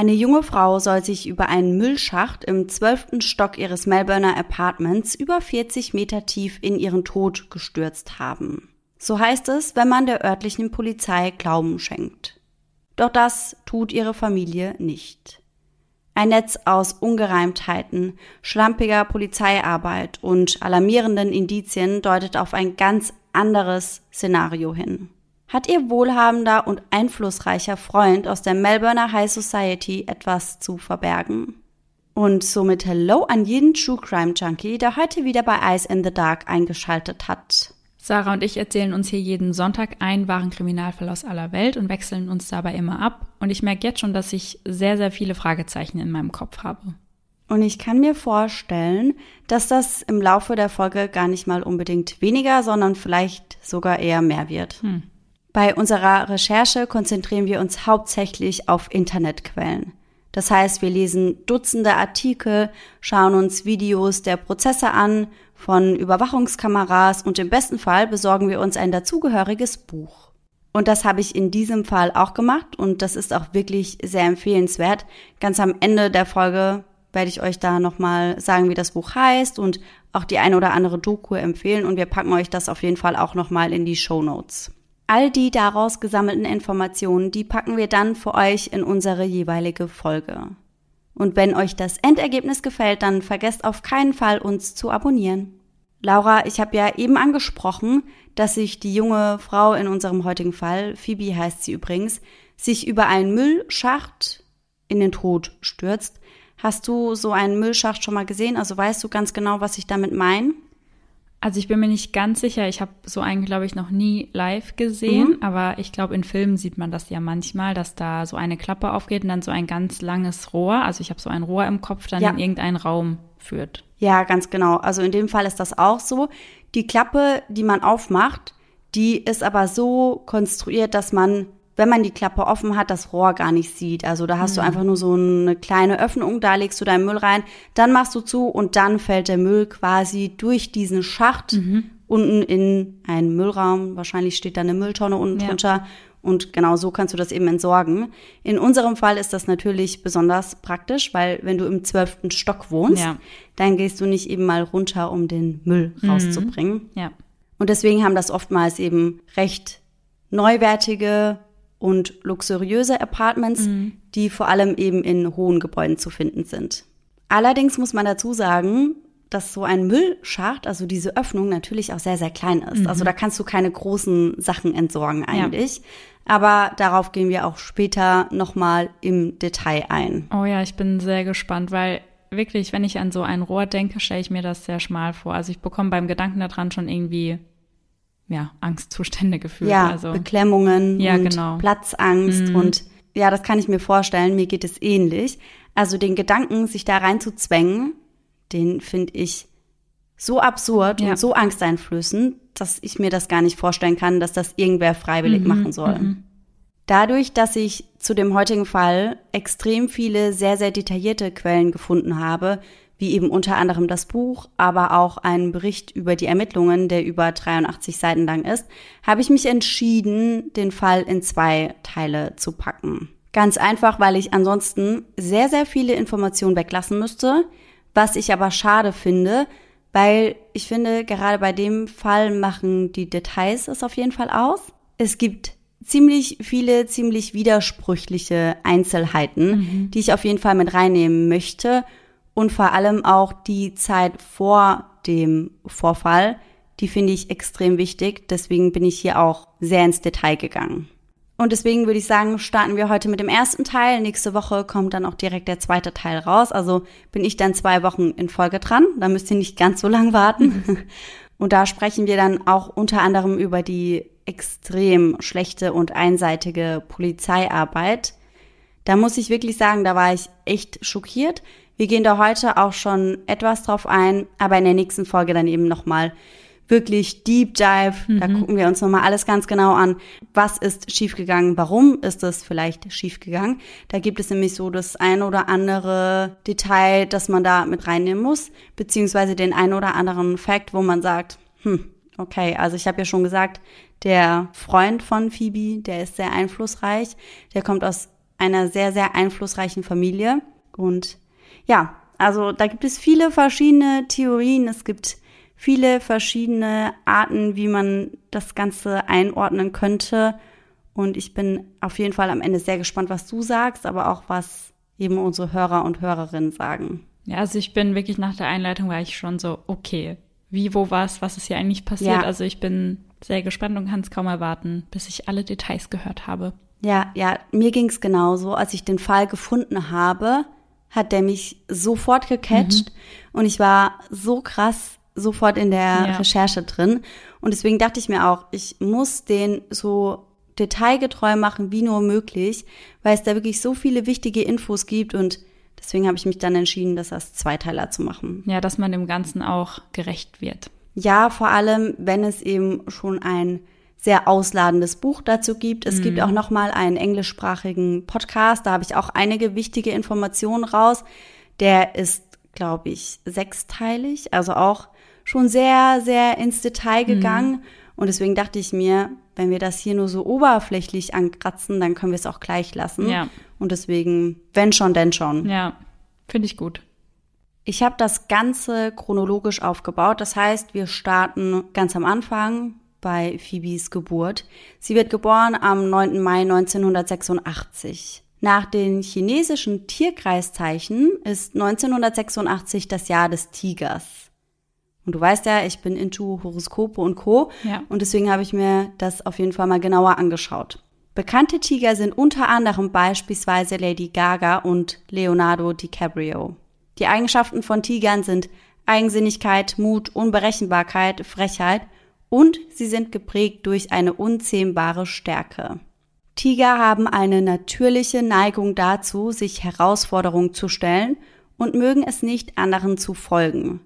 Eine junge Frau soll sich über einen Müllschacht im zwölften Stock ihres Melbourner Apartments über 40 Meter tief in ihren Tod gestürzt haben. So heißt es, wenn man der örtlichen Polizei Glauben schenkt. Doch das tut ihre Familie nicht. Ein Netz aus Ungereimtheiten, schlampiger Polizeiarbeit und alarmierenden Indizien deutet auf ein ganz anderes Szenario hin hat ihr wohlhabender und einflussreicher Freund aus der Melbourner High Society etwas zu verbergen. Und somit Hello an jeden True Crime Junkie, der heute wieder bei Eyes in the Dark eingeschaltet hat. Sarah und ich erzählen uns hier jeden Sonntag einen wahren Kriminalfall aus aller Welt und wechseln uns dabei immer ab. Und ich merke jetzt schon, dass ich sehr, sehr viele Fragezeichen in meinem Kopf habe. Und ich kann mir vorstellen, dass das im Laufe der Folge gar nicht mal unbedingt weniger, sondern vielleicht sogar eher mehr wird. Hm. Bei unserer Recherche konzentrieren wir uns hauptsächlich auf Internetquellen. Das heißt, wir lesen Dutzende Artikel, schauen uns Videos der Prozesse an, von Überwachungskameras und im besten Fall besorgen wir uns ein dazugehöriges Buch. Und das habe ich in diesem Fall auch gemacht und das ist auch wirklich sehr empfehlenswert. Ganz am Ende der Folge werde ich euch da nochmal sagen, wie das Buch heißt und auch die eine oder andere Doku empfehlen und wir packen euch das auf jeden Fall auch nochmal in die Show Notes. All die daraus gesammelten Informationen, die packen wir dann für euch in unsere jeweilige Folge. Und wenn euch das Endergebnis gefällt, dann vergesst auf keinen Fall, uns zu abonnieren. Laura, ich habe ja eben angesprochen, dass sich die junge Frau in unserem heutigen Fall, Phoebe heißt sie übrigens, sich über einen Müllschacht in den Tod stürzt. Hast du so einen Müllschacht schon mal gesehen? Also weißt du ganz genau, was ich damit meine? Also ich bin mir nicht ganz sicher. Ich habe so einen, glaube ich, noch nie live gesehen. Mhm. Aber ich glaube, in Filmen sieht man das ja manchmal, dass da so eine Klappe aufgeht und dann so ein ganz langes Rohr, also ich habe so ein Rohr im Kopf, dann ja. in irgendeinen Raum führt. Ja, ganz genau. Also in dem Fall ist das auch so. Die Klappe, die man aufmacht, die ist aber so konstruiert, dass man wenn man die Klappe offen hat, das Rohr gar nicht sieht. Also da hast mhm. du einfach nur so eine kleine Öffnung, da legst du deinen Müll rein, dann machst du zu und dann fällt der Müll quasi durch diesen Schacht mhm. unten in einen Müllraum. Wahrscheinlich steht da eine Mülltonne unten ja. drunter. Und genau so kannst du das eben entsorgen. In unserem Fall ist das natürlich besonders praktisch, weil wenn du im zwölften Stock wohnst, ja. dann gehst du nicht eben mal runter, um den Müll mhm. rauszubringen. Ja. Und deswegen haben das oftmals eben recht neuwertige und luxuriöse Apartments, mhm. die vor allem eben in hohen Gebäuden zu finden sind. Allerdings muss man dazu sagen, dass so ein Müllschacht, also diese Öffnung natürlich auch sehr, sehr klein ist. Mhm. Also da kannst du keine großen Sachen entsorgen eigentlich. Ja. Aber darauf gehen wir auch später nochmal im Detail ein. Oh ja, ich bin sehr gespannt, weil wirklich, wenn ich an so ein Rohr denke, stelle ich mir das sehr schmal vor. Also ich bekomme beim Gedanken daran schon irgendwie ja, Angstzustände gefühlt. Ja, also. Beklemmungen ja, und genau. Platzangst mhm. und ja, das kann ich mir vorstellen, mir geht es ähnlich. Also den Gedanken, sich da reinzuzwängen, den finde ich so absurd ja. und so angsteinflößend, dass ich mir das gar nicht vorstellen kann, dass das irgendwer freiwillig mhm. machen soll. Mhm. Dadurch, dass ich zu dem heutigen Fall extrem viele sehr, sehr detaillierte Quellen gefunden habe, wie eben unter anderem das Buch, aber auch einen Bericht über die Ermittlungen, der über 83 Seiten lang ist, habe ich mich entschieden, den Fall in zwei Teile zu packen. Ganz einfach, weil ich ansonsten sehr, sehr viele Informationen weglassen müsste, was ich aber schade finde, weil ich finde, gerade bei dem Fall machen die Details es auf jeden Fall aus. Es gibt ziemlich viele, ziemlich widersprüchliche Einzelheiten, mhm. die ich auf jeden Fall mit reinnehmen möchte und vor allem auch die Zeit vor dem Vorfall, die finde ich extrem wichtig. Deswegen bin ich hier auch sehr ins Detail gegangen. Und deswegen würde ich sagen, starten wir heute mit dem ersten Teil. Nächste Woche kommt dann auch direkt der zweite Teil raus. Also bin ich dann zwei Wochen in Folge dran. Da müsst ihr nicht ganz so lang warten. Und da sprechen wir dann auch unter anderem über die extrem schlechte und einseitige Polizeiarbeit. Da muss ich wirklich sagen, da war ich echt schockiert. Wir gehen da heute auch schon etwas drauf ein, aber in der nächsten Folge dann eben nochmal wirklich Deep Dive. Mhm. Da gucken wir uns nochmal alles ganz genau an. Was ist schiefgegangen? Warum ist es vielleicht schiefgegangen? Da gibt es nämlich so das ein oder andere Detail, das man da mit reinnehmen muss, beziehungsweise den ein oder anderen Fact, wo man sagt, hm, okay, also ich habe ja schon gesagt, der Freund von Phoebe, der ist sehr einflussreich. Der kommt aus einer sehr, sehr einflussreichen Familie. Und ja, also da gibt es viele verschiedene Theorien. Es gibt viele verschiedene Arten, wie man das Ganze einordnen könnte. Und ich bin auf jeden Fall am Ende sehr gespannt, was du sagst, aber auch was eben unsere Hörer und Hörerinnen sagen. Ja, also ich bin wirklich nach der Einleitung war ich schon so, okay, wie, wo, was, was ist hier eigentlich passiert? Ja. Also ich bin sehr gespannt und kann es kaum erwarten, bis ich alle Details gehört habe. Ja, ja, mir ging es genauso. Als ich den Fall gefunden habe, hat der mich sofort gecatcht mhm. und ich war so krass sofort in der ja. Recherche drin. Und deswegen dachte ich mir auch, ich muss den so detailgetreu machen wie nur möglich, weil es da wirklich so viele wichtige Infos gibt und deswegen habe ich mich dann entschieden, das als Zweiteiler zu machen. Ja, dass man dem Ganzen auch gerecht wird. Ja, vor allem, wenn es eben schon ein sehr ausladendes Buch dazu gibt. Es mhm. gibt auch noch mal einen englischsprachigen Podcast, da habe ich auch einige wichtige Informationen raus. Der ist, glaube ich, sechsteilig, also auch schon sehr, sehr ins Detail mhm. gegangen. Mhm. Und deswegen dachte ich mir, wenn wir das hier nur so oberflächlich ankratzen, dann können wir es auch gleich lassen. Ja. Und deswegen, wenn schon, denn schon. Ja, finde ich gut. Ich habe das Ganze chronologisch aufgebaut. Das heißt, wir starten ganz am Anfang bei Phoebes Geburt. Sie wird geboren am 9. Mai 1986. Nach den chinesischen Tierkreiszeichen ist 1986 das Jahr des Tigers. Und du weißt ja, ich bin into Horoskope und Co. Ja. Und deswegen habe ich mir das auf jeden Fall mal genauer angeschaut. Bekannte Tiger sind unter anderem beispielsweise Lady Gaga und Leonardo DiCaprio. Die Eigenschaften von Tigern sind Eigensinnigkeit, Mut, Unberechenbarkeit, Frechheit und sie sind geprägt durch eine unzähmbare Stärke. Tiger haben eine natürliche Neigung dazu, sich Herausforderungen zu stellen und mögen es nicht, anderen zu folgen.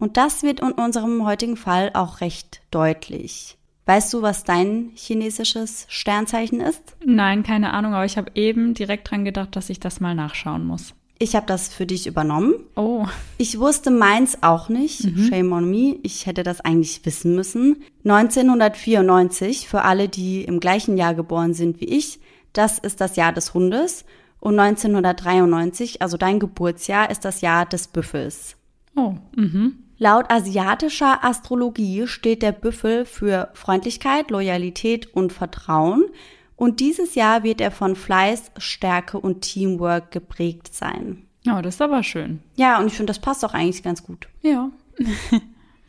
Und das wird in unserem heutigen Fall auch recht deutlich. Weißt du, was dein chinesisches Sternzeichen ist? Nein, keine Ahnung, aber ich habe eben direkt dran gedacht, dass ich das mal nachschauen muss. Ich habe das für dich übernommen. Oh. Ich wusste meins auch nicht. Mhm. Shame on me. Ich hätte das eigentlich wissen müssen. 1994, für alle, die im gleichen Jahr geboren sind wie ich, das ist das Jahr des Hundes. Und 1993, also dein Geburtsjahr, ist das Jahr des Büffels. Oh, mhm. Laut asiatischer Astrologie steht der Büffel für Freundlichkeit, Loyalität und Vertrauen. Und dieses Jahr wird er von Fleiß, Stärke und Teamwork geprägt sein. Oh, das ist aber schön. Ja, und ich finde, das passt auch eigentlich ganz gut. Ja.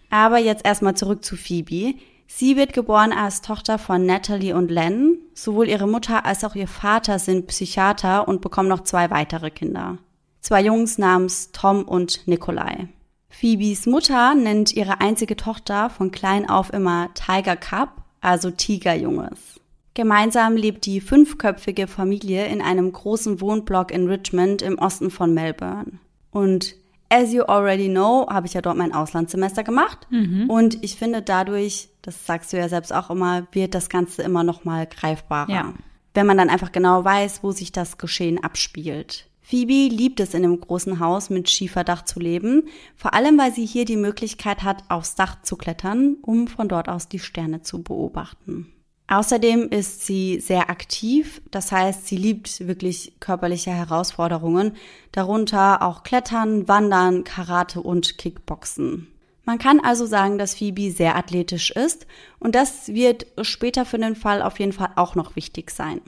aber jetzt erstmal zurück zu Phoebe. Sie wird geboren als Tochter von Natalie und Len. Sowohl ihre Mutter als auch ihr Vater sind Psychiater und bekommen noch zwei weitere Kinder. Zwei Jungs namens Tom und Nikolai. Phoebes Mutter nennt ihre einzige Tochter von klein auf immer Tiger Cup, also Tigerjunges. Gemeinsam lebt die fünfköpfige Familie in einem großen Wohnblock in Richmond im Osten von Melbourne. Und as you already know, habe ich ja dort mein Auslandssemester gemacht. Mhm. Und ich finde dadurch, das sagst du ja selbst auch immer, wird das Ganze immer noch mal greifbarer. Ja. Wenn man dann einfach genau weiß, wo sich das Geschehen abspielt. Phoebe liebt es in einem großen Haus mit Schieferdach zu leben, vor allem weil sie hier die Möglichkeit hat, aufs Dach zu klettern, um von dort aus die Sterne zu beobachten. Außerdem ist sie sehr aktiv, das heißt, sie liebt wirklich körperliche Herausforderungen, darunter auch Klettern, Wandern, Karate und Kickboxen. Man kann also sagen, dass Phoebe sehr athletisch ist und das wird später für den Fall auf jeden Fall auch noch wichtig sein.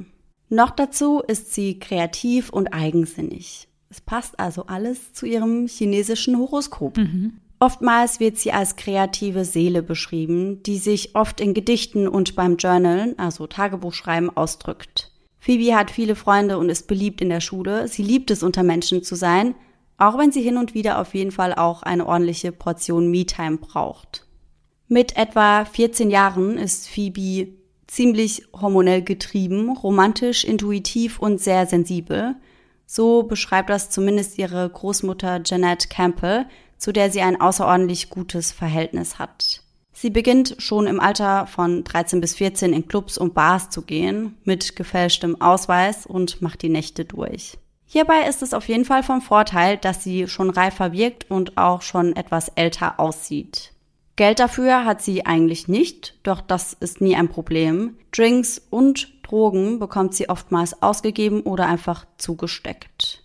Noch dazu ist sie kreativ und eigensinnig. Es passt also alles zu ihrem chinesischen Horoskop. Mhm. Oftmals wird sie als kreative Seele beschrieben, die sich oft in Gedichten und beim Journalen, also Tagebuchschreiben, ausdrückt. Phoebe hat viele Freunde und ist beliebt in der Schule. Sie liebt es, unter Menschen zu sein, auch wenn sie hin und wieder auf jeden Fall auch eine ordentliche Portion Me-Time braucht. Mit etwa 14 Jahren ist Phoebe ziemlich hormonell getrieben, romantisch, intuitiv und sehr sensibel. So beschreibt das zumindest ihre Großmutter Jeanette Campbell, zu der sie ein außerordentlich gutes Verhältnis hat. Sie beginnt schon im Alter von 13 bis 14 in Clubs und Bars zu gehen, mit gefälschtem Ausweis und macht die Nächte durch. Hierbei ist es auf jeden Fall vom Vorteil, dass sie schon reifer wirkt und auch schon etwas älter aussieht. Geld dafür hat sie eigentlich nicht, doch das ist nie ein Problem. Drinks und Drogen bekommt sie oftmals ausgegeben oder einfach zugesteckt.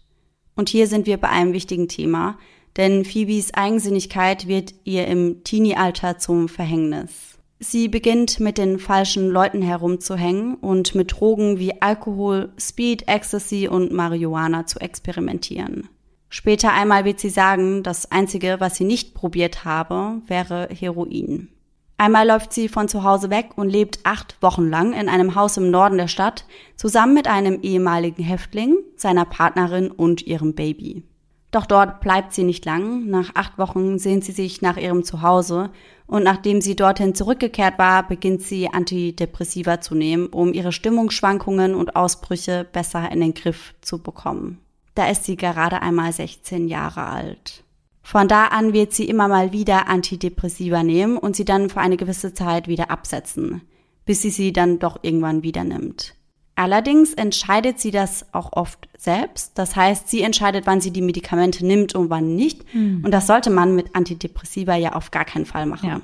Und hier sind wir bei einem wichtigen Thema, denn Phoebes Eigensinnigkeit wird ihr im Teenie-Alter zum Verhängnis. Sie beginnt mit den falschen Leuten herumzuhängen und mit Drogen wie Alkohol, Speed, Ecstasy und Marihuana zu experimentieren. Später einmal wird sie sagen, das Einzige, was sie nicht probiert habe, wäre Heroin. Einmal läuft sie von zu Hause weg und lebt acht Wochen lang in einem Haus im Norden der Stadt, zusammen mit einem ehemaligen Häftling, seiner Partnerin und ihrem Baby. Doch dort bleibt sie nicht lang. Nach acht Wochen sehnt sie sich nach ihrem Zuhause und nachdem sie dorthin zurückgekehrt war, beginnt sie Antidepressiva zu nehmen, um ihre Stimmungsschwankungen und Ausbrüche besser in den Griff zu bekommen. Da ist sie gerade einmal 16 Jahre alt. Von da an wird sie immer mal wieder Antidepressiva nehmen und sie dann für eine gewisse Zeit wieder absetzen, bis sie sie dann doch irgendwann wieder nimmt. Allerdings entscheidet sie das auch oft selbst. Das heißt, sie entscheidet, wann sie die Medikamente nimmt und wann nicht. Mhm. Und das sollte man mit Antidepressiva ja auf gar keinen Fall machen. Ja.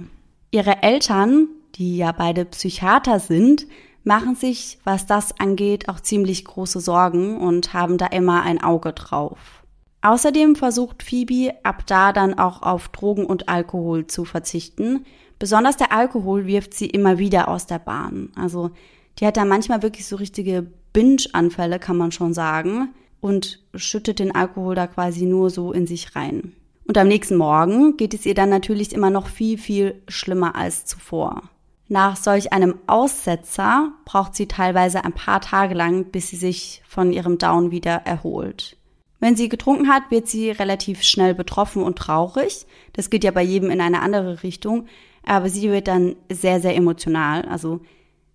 Ihre Eltern, die ja beide Psychiater sind, machen sich, was das angeht, auch ziemlich große Sorgen und haben da immer ein Auge drauf. Außerdem versucht Phoebe ab da dann auch auf Drogen und Alkohol zu verzichten. Besonders der Alkohol wirft sie immer wieder aus der Bahn. Also die hat da manchmal wirklich so richtige Binge-Anfälle, kann man schon sagen, und schüttet den Alkohol da quasi nur so in sich rein. Und am nächsten Morgen geht es ihr dann natürlich immer noch viel, viel schlimmer als zuvor. Nach solch einem Aussetzer braucht sie teilweise ein paar Tage lang, bis sie sich von ihrem Down wieder erholt. Wenn sie getrunken hat, wird sie relativ schnell betroffen und traurig. Das geht ja bei jedem in eine andere Richtung. Aber sie wird dann sehr, sehr emotional. Also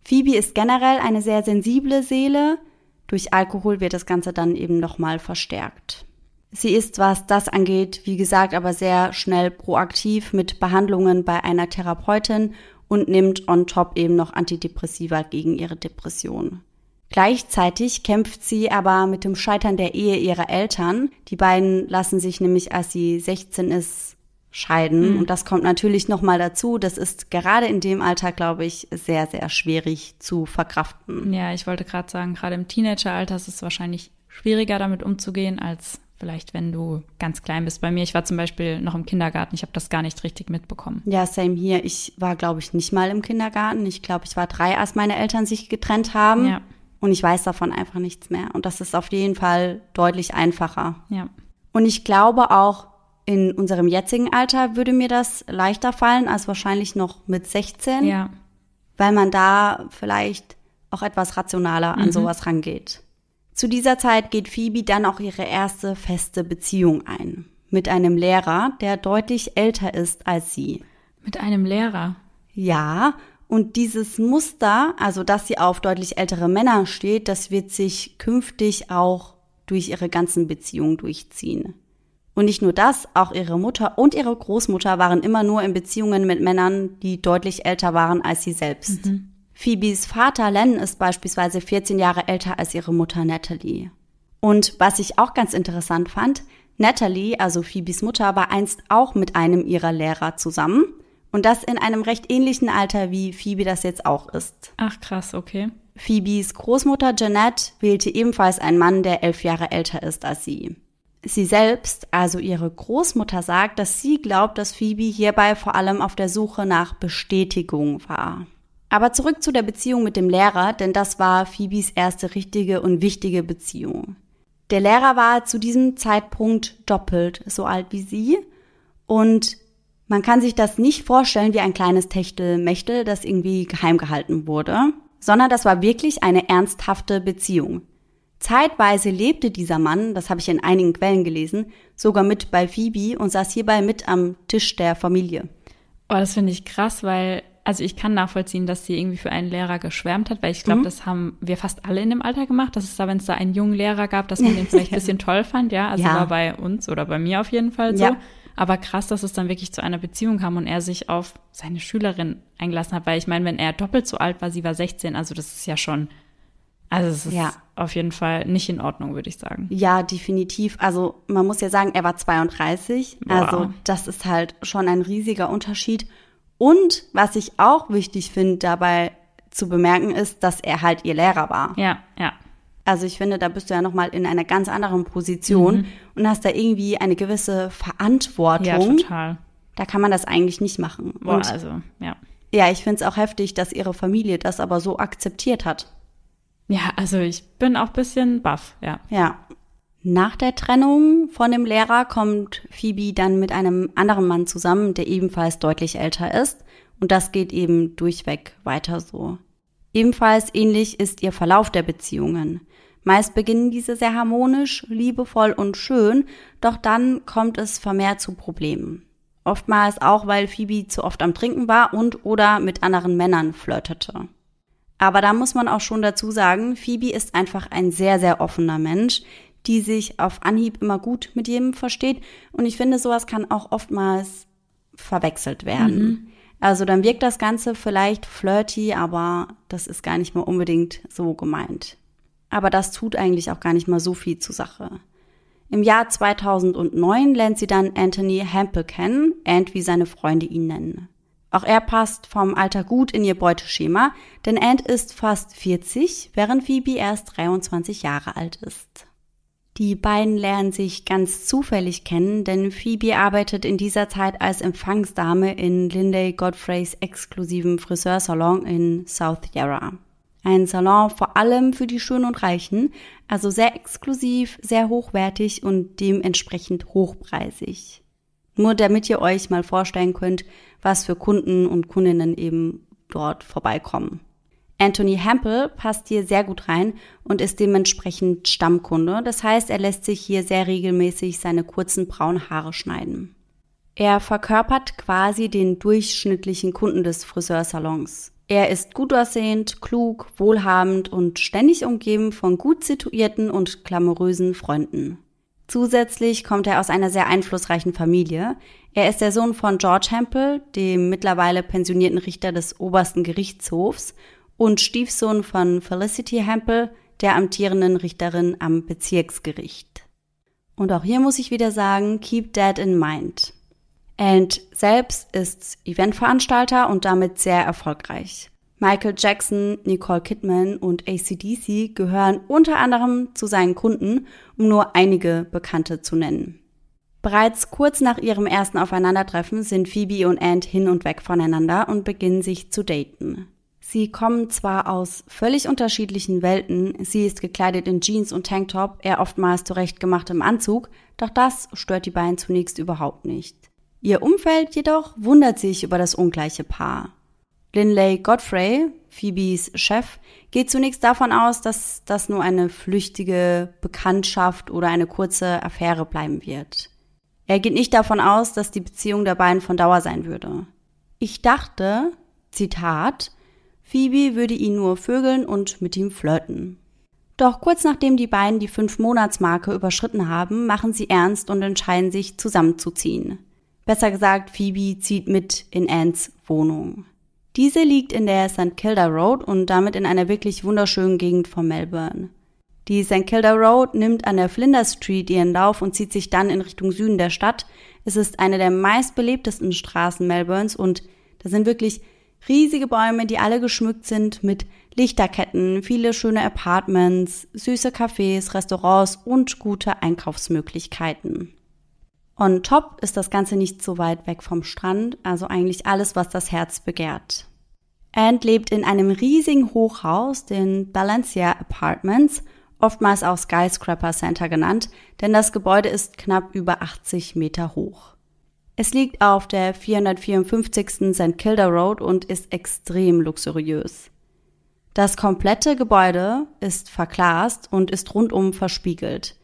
Phoebe ist generell eine sehr sensible Seele. Durch Alkohol wird das Ganze dann eben nochmal verstärkt. Sie ist, was das angeht, wie gesagt, aber sehr schnell proaktiv mit Behandlungen bei einer Therapeutin und nimmt on top eben noch Antidepressiva gegen ihre Depression. Gleichzeitig kämpft sie aber mit dem Scheitern der Ehe ihrer Eltern. Die beiden lassen sich nämlich, als sie 16 ist, scheiden. Mhm. Und das kommt natürlich nochmal dazu. Das ist gerade in dem Alter, glaube ich, sehr, sehr schwierig zu verkraften. Ja, ich wollte gerade sagen, gerade im Teenageralter ist es wahrscheinlich schwieriger damit umzugehen, als vielleicht, wenn du ganz klein bist. Bei mir, ich war zum Beispiel noch im Kindergarten, ich habe das gar nicht richtig mitbekommen. Ja, same hier. Ich war, glaube ich, nicht mal im Kindergarten. Ich glaube, ich war drei, als meine Eltern sich getrennt haben. Ja. Und ich weiß davon einfach nichts mehr. Und das ist auf jeden Fall deutlich einfacher. Ja. Und ich glaube auch, in unserem jetzigen Alter würde mir das leichter fallen als wahrscheinlich noch mit 16. Ja. Weil man da vielleicht auch etwas rationaler an mhm. sowas rangeht. Zu dieser Zeit geht Phoebe dann auch ihre erste feste Beziehung ein. Mit einem Lehrer, der deutlich älter ist als sie. Mit einem Lehrer? Ja, und dieses Muster, also dass sie auf deutlich ältere Männer steht, das wird sich künftig auch durch ihre ganzen Beziehungen durchziehen. Und nicht nur das, auch ihre Mutter und ihre Großmutter waren immer nur in Beziehungen mit Männern, die deutlich älter waren als sie selbst. Mhm. Phoebes Vater Len ist beispielsweise 14 Jahre älter als ihre Mutter Natalie. Und was ich auch ganz interessant fand, Natalie, also Phoebes Mutter, war einst auch mit einem ihrer Lehrer zusammen. Und das in einem recht ähnlichen Alter, wie Phoebe das jetzt auch ist. Ach krass, okay. Phoebes Großmutter Jeanette wählte ebenfalls einen Mann, der elf Jahre älter ist als sie. Sie selbst, also ihre Großmutter, sagt, dass sie glaubt, dass Phoebe hierbei vor allem auf der Suche nach Bestätigung war. Aber zurück zu der Beziehung mit dem Lehrer, denn das war Phoebes erste richtige und wichtige Beziehung. Der Lehrer war zu diesem Zeitpunkt doppelt so alt wie sie und man kann sich das nicht vorstellen wie ein kleines Techtelmechtel, das irgendwie geheim gehalten wurde, sondern das war wirklich eine ernsthafte Beziehung. Zeitweise lebte dieser Mann, das habe ich in einigen Quellen gelesen, sogar mit bei Phoebe und saß hierbei mit am Tisch der Familie. Oh, das finde ich krass, weil, also ich kann nachvollziehen, dass sie irgendwie für einen Lehrer geschwärmt hat, weil ich glaube, mhm. das haben wir fast alle in dem Alter gemacht, dass es da, wenn es da einen jungen Lehrer gab, dass man den vielleicht ein bisschen toll fand, ja. Also ja. war bei uns oder bei mir auf jeden Fall so. Ja. Aber krass, dass es dann wirklich zu einer Beziehung kam und er sich auf seine Schülerin eingelassen hat, weil ich meine, wenn er doppelt so alt war, sie war 16, also das ist ja schon also es ist ja. Auf jeden Fall nicht in Ordnung, würde ich sagen. Ja, definitiv. Also man muss ja sagen, er war 32. Boah. Also das ist halt schon ein riesiger Unterschied. Und was ich auch wichtig finde dabei zu bemerken ist, dass er halt ihr Lehrer war. Ja, ja. Also ich finde, da bist du ja nochmal in einer ganz anderen Position mhm. und hast da irgendwie eine gewisse Verantwortung. Ja, total. Da kann man das eigentlich nicht machen. Boah, und also, ja. Ja, ich finde es auch heftig, dass ihre Familie das aber so akzeptiert hat. Ja, also ich bin auch bisschen baff, ja. Ja. Nach der Trennung von dem Lehrer kommt Phoebe dann mit einem anderen Mann zusammen, der ebenfalls deutlich älter ist. Und das geht eben durchweg weiter so. Ebenfalls ähnlich ist ihr Verlauf der Beziehungen. Meist beginnen diese sehr harmonisch, liebevoll und schön, doch dann kommt es vermehrt zu Problemen. Oftmals auch, weil Phoebe zu oft am Trinken war und oder mit anderen Männern flirtete. Aber da muss man auch schon dazu sagen, Phoebe ist einfach ein sehr, sehr offener Mensch, die sich auf Anhieb immer gut mit jedem versteht. Und ich finde, sowas kann auch oftmals verwechselt werden. Mhm. Also dann wirkt das Ganze vielleicht flirty, aber das ist gar nicht mehr unbedingt so gemeint. Aber das tut eigentlich auch gar nicht mal so viel zur Sache. Im Jahr 2009 lernt sie dann Anthony Hempel kennen, Ant wie seine Freunde ihn nennen. Auch er passt vom Alter gut in ihr Beuteschema, denn Ant ist fast 40, während Phoebe erst 23 Jahre alt ist. Die beiden lernen sich ganz zufällig kennen, denn Phoebe arbeitet in dieser Zeit als Empfangsdame in Linday Godfreys exklusiven Friseursalon in South Yarra. Ein Salon vor allem für die Schönen und Reichen, also sehr exklusiv, sehr hochwertig und dementsprechend hochpreisig. Nur damit ihr euch mal vorstellen könnt, was für Kunden und Kundinnen eben dort vorbeikommen. Anthony Hempel passt hier sehr gut rein und ist dementsprechend Stammkunde. Das heißt, er lässt sich hier sehr regelmäßig seine kurzen braunen Haare schneiden. Er verkörpert quasi den durchschnittlichen Kunden des Friseursalons. Er ist gut aussehend, klug, wohlhabend und ständig umgeben von gut situierten und glamourösen Freunden. Zusätzlich kommt er aus einer sehr einflussreichen Familie. Er ist der Sohn von George Hempel, dem mittlerweile pensionierten Richter des obersten Gerichtshofs, und Stiefsohn von Felicity Hempel, der amtierenden Richterin am Bezirksgericht. Und auch hier muss ich wieder sagen, keep that in mind. And selbst ist Eventveranstalter und damit sehr erfolgreich. Michael Jackson, Nicole Kidman und ACDC gehören unter anderem zu seinen Kunden, um nur einige Bekannte zu nennen. Bereits kurz nach ihrem ersten Aufeinandertreffen sind Phoebe und Ant hin und weg voneinander und beginnen sich zu daten. Sie kommen zwar aus völlig unterschiedlichen Welten, sie ist gekleidet in Jeans und Tanktop, er oftmals zurechtgemacht im Anzug, doch das stört die beiden zunächst überhaupt nicht. Ihr Umfeld jedoch wundert sich über das ungleiche Paar. Linley Godfrey, Phoebes Chef, geht zunächst davon aus, dass das nur eine flüchtige Bekanntschaft oder eine kurze Affäre bleiben wird. Er geht nicht davon aus, dass die Beziehung der beiden von Dauer sein würde. Ich dachte, Zitat, Phoebe würde ihn nur vögeln und mit ihm flirten. Doch kurz nachdem die beiden die Fünf-Monats-Marke überschritten haben, machen sie ernst und entscheiden sich zusammenzuziehen. Besser gesagt, Phoebe zieht mit in Anns Wohnung. Diese liegt in der St. Kilda Road und damit in einer wirklich wunderschönen Gegend von Melbourne. Die St. Kilda Road nimmt an der Flinders Street ihren Lauf und zieht sich dann in Richtung Süden der Stadt. Es ist eine der meistbelebtesten Straßen Melbournes und da sind wirklich riesige Bäume, die alle geschmückt sind mit Lichterketten, viele schöne Apartments, süße Cafés, Restaurants und gute Einkaufsmöglichkeiten. On top ist das Ganze nicht so weit weg vom Strand, also eigentlich alles, was das Herz begehrt. Ant lebt in einem riesigen Hochhaus, den Balencia Apartments, oftmals auch Skyscraper Center genannt, denn das Gebäude ist knapp über 80 Meter hoch. Es liegt auf der 454. St. Kilda Road und ist extrem luxuriös. Das komplette Gebäude ist verglast und ist rundum verspiegelt.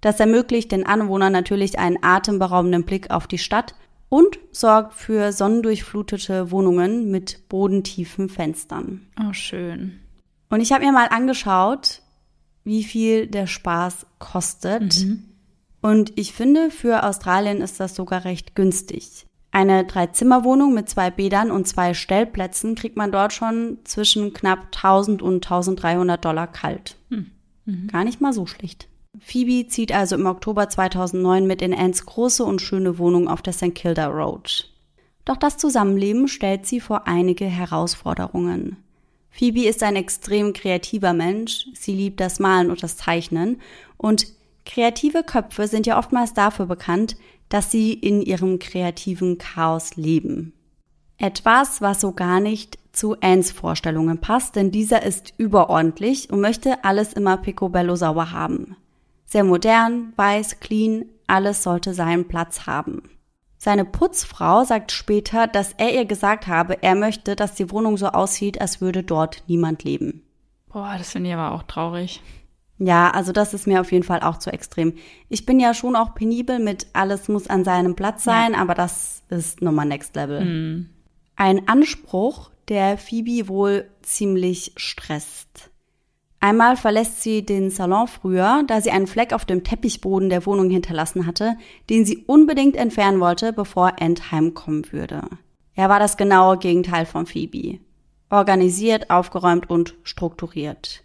Das ermöglicht den Anwohnern natürlich einen atemberaubenden Blick auf die Stadt und sorgt für sonnendurchflutete Wohnungen mit bodentiefen Fenstern. Oh, schön. Und ich habe mir mal angeschaut, wie viel der Spaß kostet. Mhm. Und ich finde, für Australien ist das sogar recht günstig. Eine Dreizimmerwohnung mit zwei Bädern und zwei Stellplätzen kriegt man dort schon zwischen knapp 1000 und 1300 Dollar kalt. Mhm. Mhm. Gar nicht mal so schlecht. Phoebe zieht also im Oktober 2009 mit in Anns große und schöne Wohnung auf der St. Kilda Road. Doch das Zusammenleben stellt sie vor einige Herausforderungen. Phoebe ist ein extrem kreativer Mensch. Sie liebt das Malen und das Zeichnen. Und kreative Köpfe sind ja oftmals dafür bekannt, dass sie in ihrem kreativen Chaos leben. Etwas, was so gar nicht zu Anns Vorstellungen passt, denn dieser ist überordentlich und möchte alles immer picobello sauber haben. Sehr modern, weiß, clean, alles sollte seinen Platz haben. Seine Putzfrau sagt später, dass er ihr gesagt habe, er möchte, dass die Wohnung so aussieht, als würde dort niemand leben. Boah, das finde ich aber auch traurig. Ja, also das ist mir auf jeden Fall auch zu extrem. Ich bin ja schon auch penibel mit alles muss an seinem Platz sein, ja. aber das ist nochmal Next Level. Mhm. Ein Anspruch, der Phoebe wohl ziemlich stresst. Einmal verlässt sie den Salon früher, da sie einen Fleck auf dem Teppichboden der Wohnung hinterlassen hatte, den sie unbedingt entfernen wollte, bevor Ant heimkommen würde. Er war das genaue Gegenteil von Phoebe. Organisiert, aufgeräumt und strukturiert.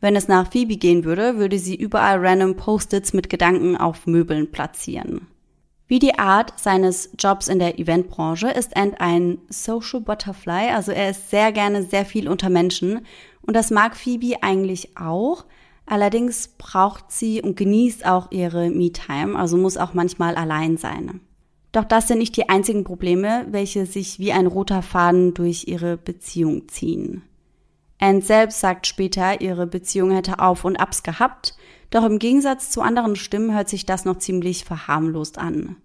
Wenn es nach Phoebe gehen würde, würde sie überall random Post-its mit Gedanken auf Möbeln platzieren. Wie die Art seines Jobs in der Eventbranche ist Ant ein Social Butterfly, also er ist sehr gerne sehr viel unter Menschen und das mag Phoebe eigentlich auch. Allerdings braucht sie und genießt auch ihre Me-Time, also muss auch manchmal allein sein. Doch das sind nicht die einzigen Probleme, welche sich wie ein roter Faden durch ihre Beziehung ziehen. Anne selbst sagt später, ihre Beziehung hätte Auf und Abs gehabt, doch im Gegensatz zu anderen Stimmen hört sich das noch ziemlich verharmlost an.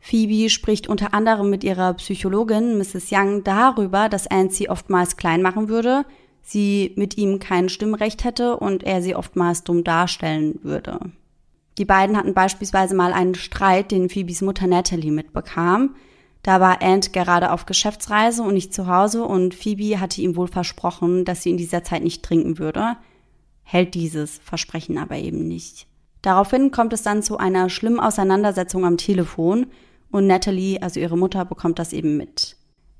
Phoebe spricht unter anderem mit ihrer Psychologin Mrs. Young darüber, dass sie oftmals klein machen würde, sie mit ihm kein Stimmrecht hätte und er sie oftmals dumm darstellen würde. Die beiden hatten beispielsweise mal einen Streit, den Phoebes Mutter Natalie mitbekam. Da war Ant gerade auf Geschäftsreise und nicht zu Hause und Phoebe hatte ihm wohl versprochen, dass sie in dieser Zeit nicht trinken würde, hält dieses Versprechen aber eben nicht. Daraufhin kommt es dann zu einer schlimmen Auseinandersetzung am Telefon und Natalie, also ihre Mutter, bekommt das eben mit.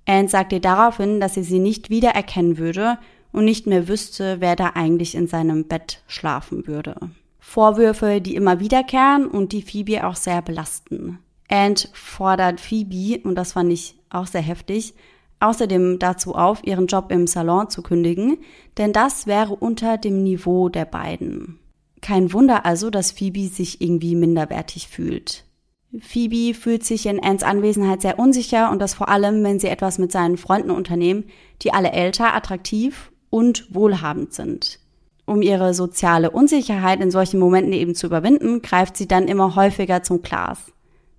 Ant sagt ihr daraufhin, dass sie sie nicht wiedererkennen würde und nicht mehr wüsste, wer da eigentlich in seinem Bett schlafen würde. Vorwürfe, die immer wiederkehren und die Phoebe auch sehr belasten. Ant fordert Phoebe, und das fand ich auch sehr heftig, außerdem dazu auf, ihren Job im Salon zu kündigen, denn das wäre unter dem Niveau der beiden. Kein Wunder also, dass Phoebe sich irgendwie minderwertig fühlt. Phoebe fühlt sich in Anns Anwesenheit sehr unsicher und das vor allem, wenn sie etwas mit seinen Freunden unternehmen, die alle älter, attraktiv und wohlhabend sind. Um ihre soziale Unsicherheit in solchen Momenten eben zu überwinden, greift sie dann immer häufiger zum Glas.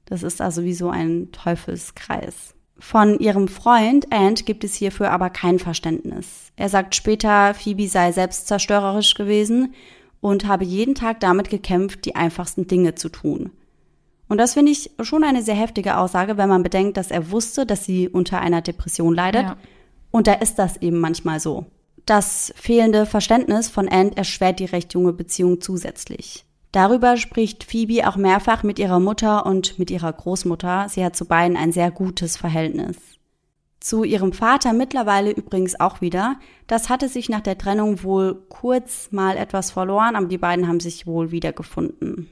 Das ist also wie so ein Teufelskreis. Von ihrem Freund Ant gibt es hierfür aber kein Verständnis. Er sagt später, Phoebe sei selbstzerstörerisch gewesen und habe jeden Tag damit gekämpft, die einfachsten Dinge zu tun. Und das finde ich schon eine sehr heftige Aussage, wenn man bedenkt, dass er wusste, dass sie unter einer Depression leidet. Ja. Und da ist das eben manchmal so. Das fehlende Verständnis von Ant erschwert die recht junge Beziehung zusätzlich. Darüber spricht Phoebe auch mehrfach mit ihrer Mutter und mit ihrer Großmutter. Sie hat zu beiden ein sehr gutes Verhältnis. Zu ihrem Vater mittlerweile übrigens auch wieder. Das hatte sich nach der Trennung wohl kurz mal etwas verloren, aber die beiden haben sich wohl wiedergefunden.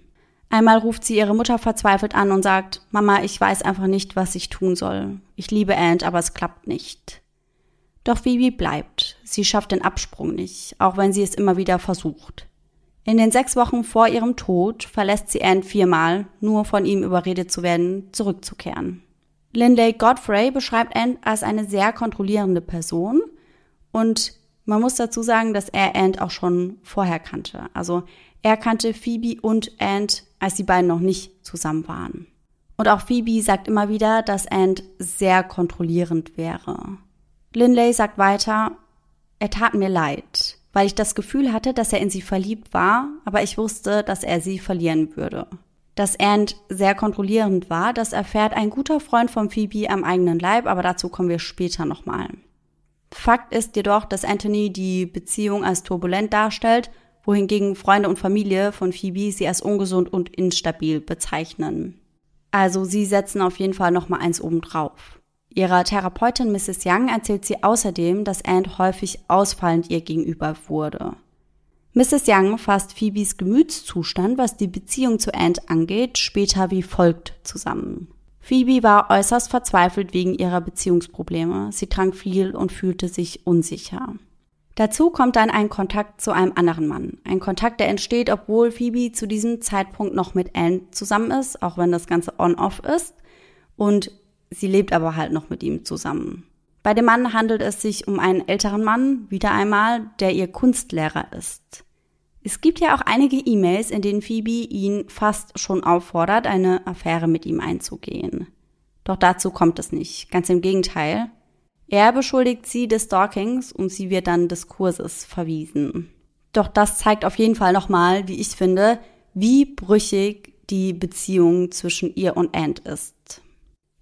Einmal ruft sie ihre Mutter verzweifelt an und sagt, Mama, ich weiß einfach nicht, was ich tun soll. Ich liebe Ant, aber es klappt nicht. Doch Phoebe bleibt. Sie schafft den Absprung nicht, auch wenn sie es immer wieder versucht. In den sechs Wochen vor ihrem Tod verlässt sie Anne viermal, nur von ihm überredet zu werden, zurückzukehren. Lindley Godfrey beschreibt Anne als eine sehr kontrollierende Person und man muss dazu sagen, dass er Anne auch schon vorher kannte. Also er kannte Phoebe und Anne, als die beiden noch nicht zusammen waren. Und auch Phoebe sagt immer wieder, dass Anne sehr kontrollierend wäre. Lindley sagt weiter, er tat mir leid, weil ich das Gefühl hatte, dass er in sie verliebt war, aber ich wusste, dass er sie verlieren würde. Dass Ant sehr kontrollierend war, das erfährt ein guter Freund von Phoebe am eigenen Leib, aber dazu kommen wir später nochmal. Fakt ist jedoch, dass Anthony die Beziehung als turbulent darstellt, wohingegen Freunde und Familie von Phoebe sie als ungesund und instabil bezeichnen. Also sie setzen auf jeden Fall nochmal eins obendrauf. Ihrer Therapeutin Mrs. Young erzählt sie außerdem, dass Ant häufig ausfallend ihr gegenüber wurde. Mrs. Young fasst Phoebes Gemütszustand, was die Beziehung zu Ant angeht, später wie folgt zusammen. Phoebe war äußerst verzweifelt wegen ihrer Beziehungsprobleme. Sie trank viel und fühlte sich unsicher. Dazu kommt dann ein Kontakt zu einem anderen Mann. Ein Kontakt, der entsteht, obwohl Phoebe zu diesem Zeitpunkt noch mit Anne zusammen ist, auch wenn das Ganze on-off ist. Und sie lebt aber halt noch mit ihm zusammen. Bei dem Mann handelt es sich um einen älteren Mann, wieder einmal, der ihr Kunstlehrer ist. Es gibt ja auch einige E-Mails, in denen Phoebe ihn fast schon auffordert, eine Affäre mit ihm einzugehen. Doch dazu kommt es nicht. Ganz im Gegenteil. Er beschuldigt sie des Stalkings und sie wird dann des Kurses verwiesen. Doch das zeigt auf jeden Fall nochmal, wie ich finde, wie brüchig die Beziehung zwischen ihr und Ant ist.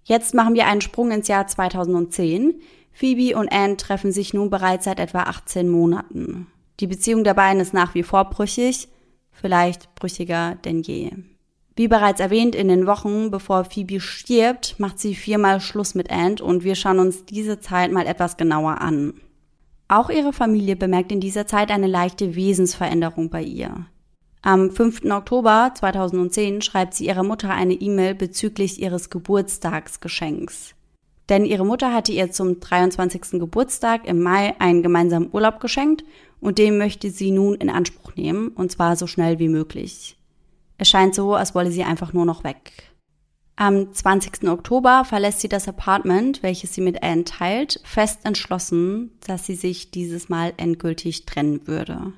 Jetzt machen wir einen Sprung ins Jahr 2010. Phoebe und Ant treffen sich nun bereits seit etwa 18 Monaten. Die Beziehung der beiden ist nach wie vor brüchig, vielleicht brüchiger denn je. Wie bereits erwähnt, in den Wochen, bevor Phoebe stirbt, macht sie viermal Schluss mit Ant und wir schauen uns diese Zeit mal etwas genauer an. Auch ihre Familie bemerkt in dieser Zeit eine leichte Wesensveränderung bei ihr. Am 5. Oktober 2010 schreibt sie ihrer Mutter eine E-Mail bezüglich ihres Geburtstagsgeschenks. Denn ihre Mutter hatte ihr zum 23. Geburtstag im Mai einen gemeinsamen Urlaub geschenkt und den möchte sie nun in Anspruch nehmen, und zwar so schnell wie möglich. Es scheint so, als wolle sie einfach nur noch weg. Am 20. Oktober verlässt sie das Apartment, welches sie mit Anne teilt, fest entschlossen, dass sie sich dieses Mal endgültig trennen würde.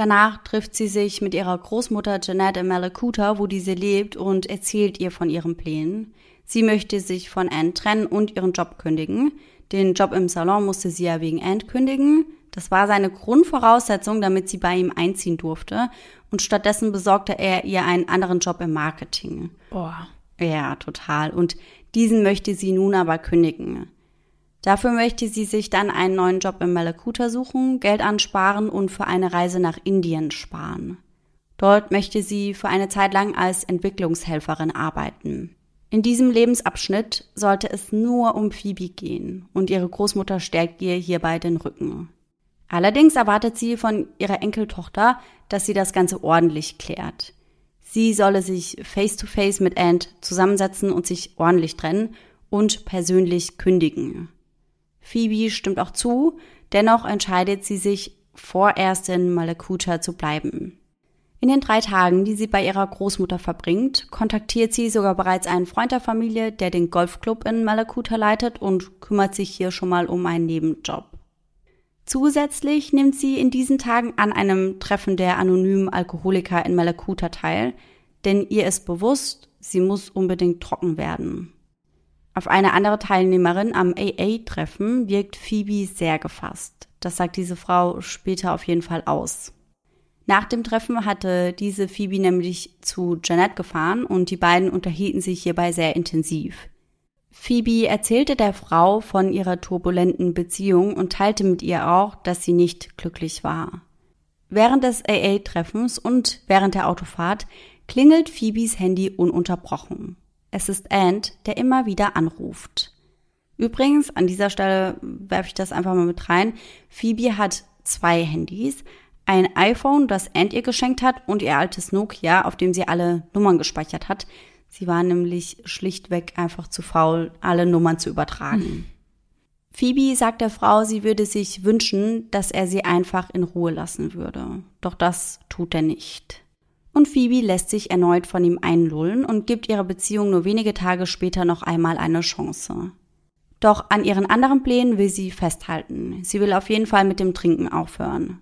Danach trifft sie sich mit ihrer Großmutter Jeanette in Malakuta, wo diese lebt, und erzählt ihr von ihren Plänen. Sie möchte sich von Anne trennen und ihren Job kündigen. Den Job im Salon musste sie ja wegen Anne kündigen. Das war seine Grundvoraussetzung, damit sie bei ihm einziehen durfte und stattdessen besorgte er ihr einen anderen Job im Marketing. Boah. Ja, total. Und diesen möchte sie nun aber kündigen. Dafür möchte sie sich dann einen neuen Job im Malakuta suchen, Geld ansparen und für eine Reise nach Indien sparen. Dort möchte sie für eine Zeit lang als Entwicklungshelferin arbeiten. In diesem Lebensabschnitt sollte es nur um Phoebe gehen und ihre Großmutter stärkt ihr hierbei den Rücken. Allerdings erwartet sie von ihrer Enkeltochter, dass sie das Ganze ordentlich klärt. Sie solle sich face-to-face -face mit Ant zusammensetzen und sich ordentlich trennen und persönlich kündigen. Phoebe stimmt auch zu, dennoch entscheidet sie sich, vorerst in Malakuta zu bleiben. In den drei Tagen, die sie bei ihrer Großmutter verbringt, kontaktiert sie sogar bereits einen Freund der Familie, der den Golfclub in Malakuta leitet und kümmert sich hier schon mal um einen Nebenjob. Zusätzlich nimmt sie in diesen Tagen an einem Treffen der anonymen Alkoholiker in Malakuta teil, denn ihr ist bewusst, sie muss unbedingt trocken werden. Auf eine andere Teilnehmerin am AA-Treffen wirkt Phoebe sehr gefasst. Das sagt diese Frau später auf jeden Fall aus. Nach dem Treffen hatte diese Phoebe nämlich zu Janet gefahren und die beiden unterhielten sich hierbei sehr intensiv. Phoebe erzählte der Frau von ihrer turbulenten Beziehung und teilte mit ihr auch, dass sie nicht glücklich war. Während des AA-Treffens und während der Autofahrt klingelt Phoebes Handy ununterbrochen. Es ist Ant, der immer wieder anruft. Übrigens, an dieser Stelle werfe ich das einfach mal mit rein. Phoebe hat zwei Handys. Ein iPhone, das Ant ihr geschenkt hat und ihr altes Nokia, auf dem sie alle Nummern gespeichert hat. Sie war nämlich schlichtweg einfach zu faul, alle Nummern zu übertragen. Mhm. Phoebe sagt der Frau, sie würde sich wünschen, dass er sie einfach in Ruhe lassen würde. Doch das tut er nicht. Und Phoebe lässt sich erneut von ihm einlullen und gibt ihrer Beziehung nur wenige Tage später noch einmal eine Chance. Doch an ihren anderen Plänen will sie festhalten. Sie will auf jeden Fall mit dem Trinken aufhören.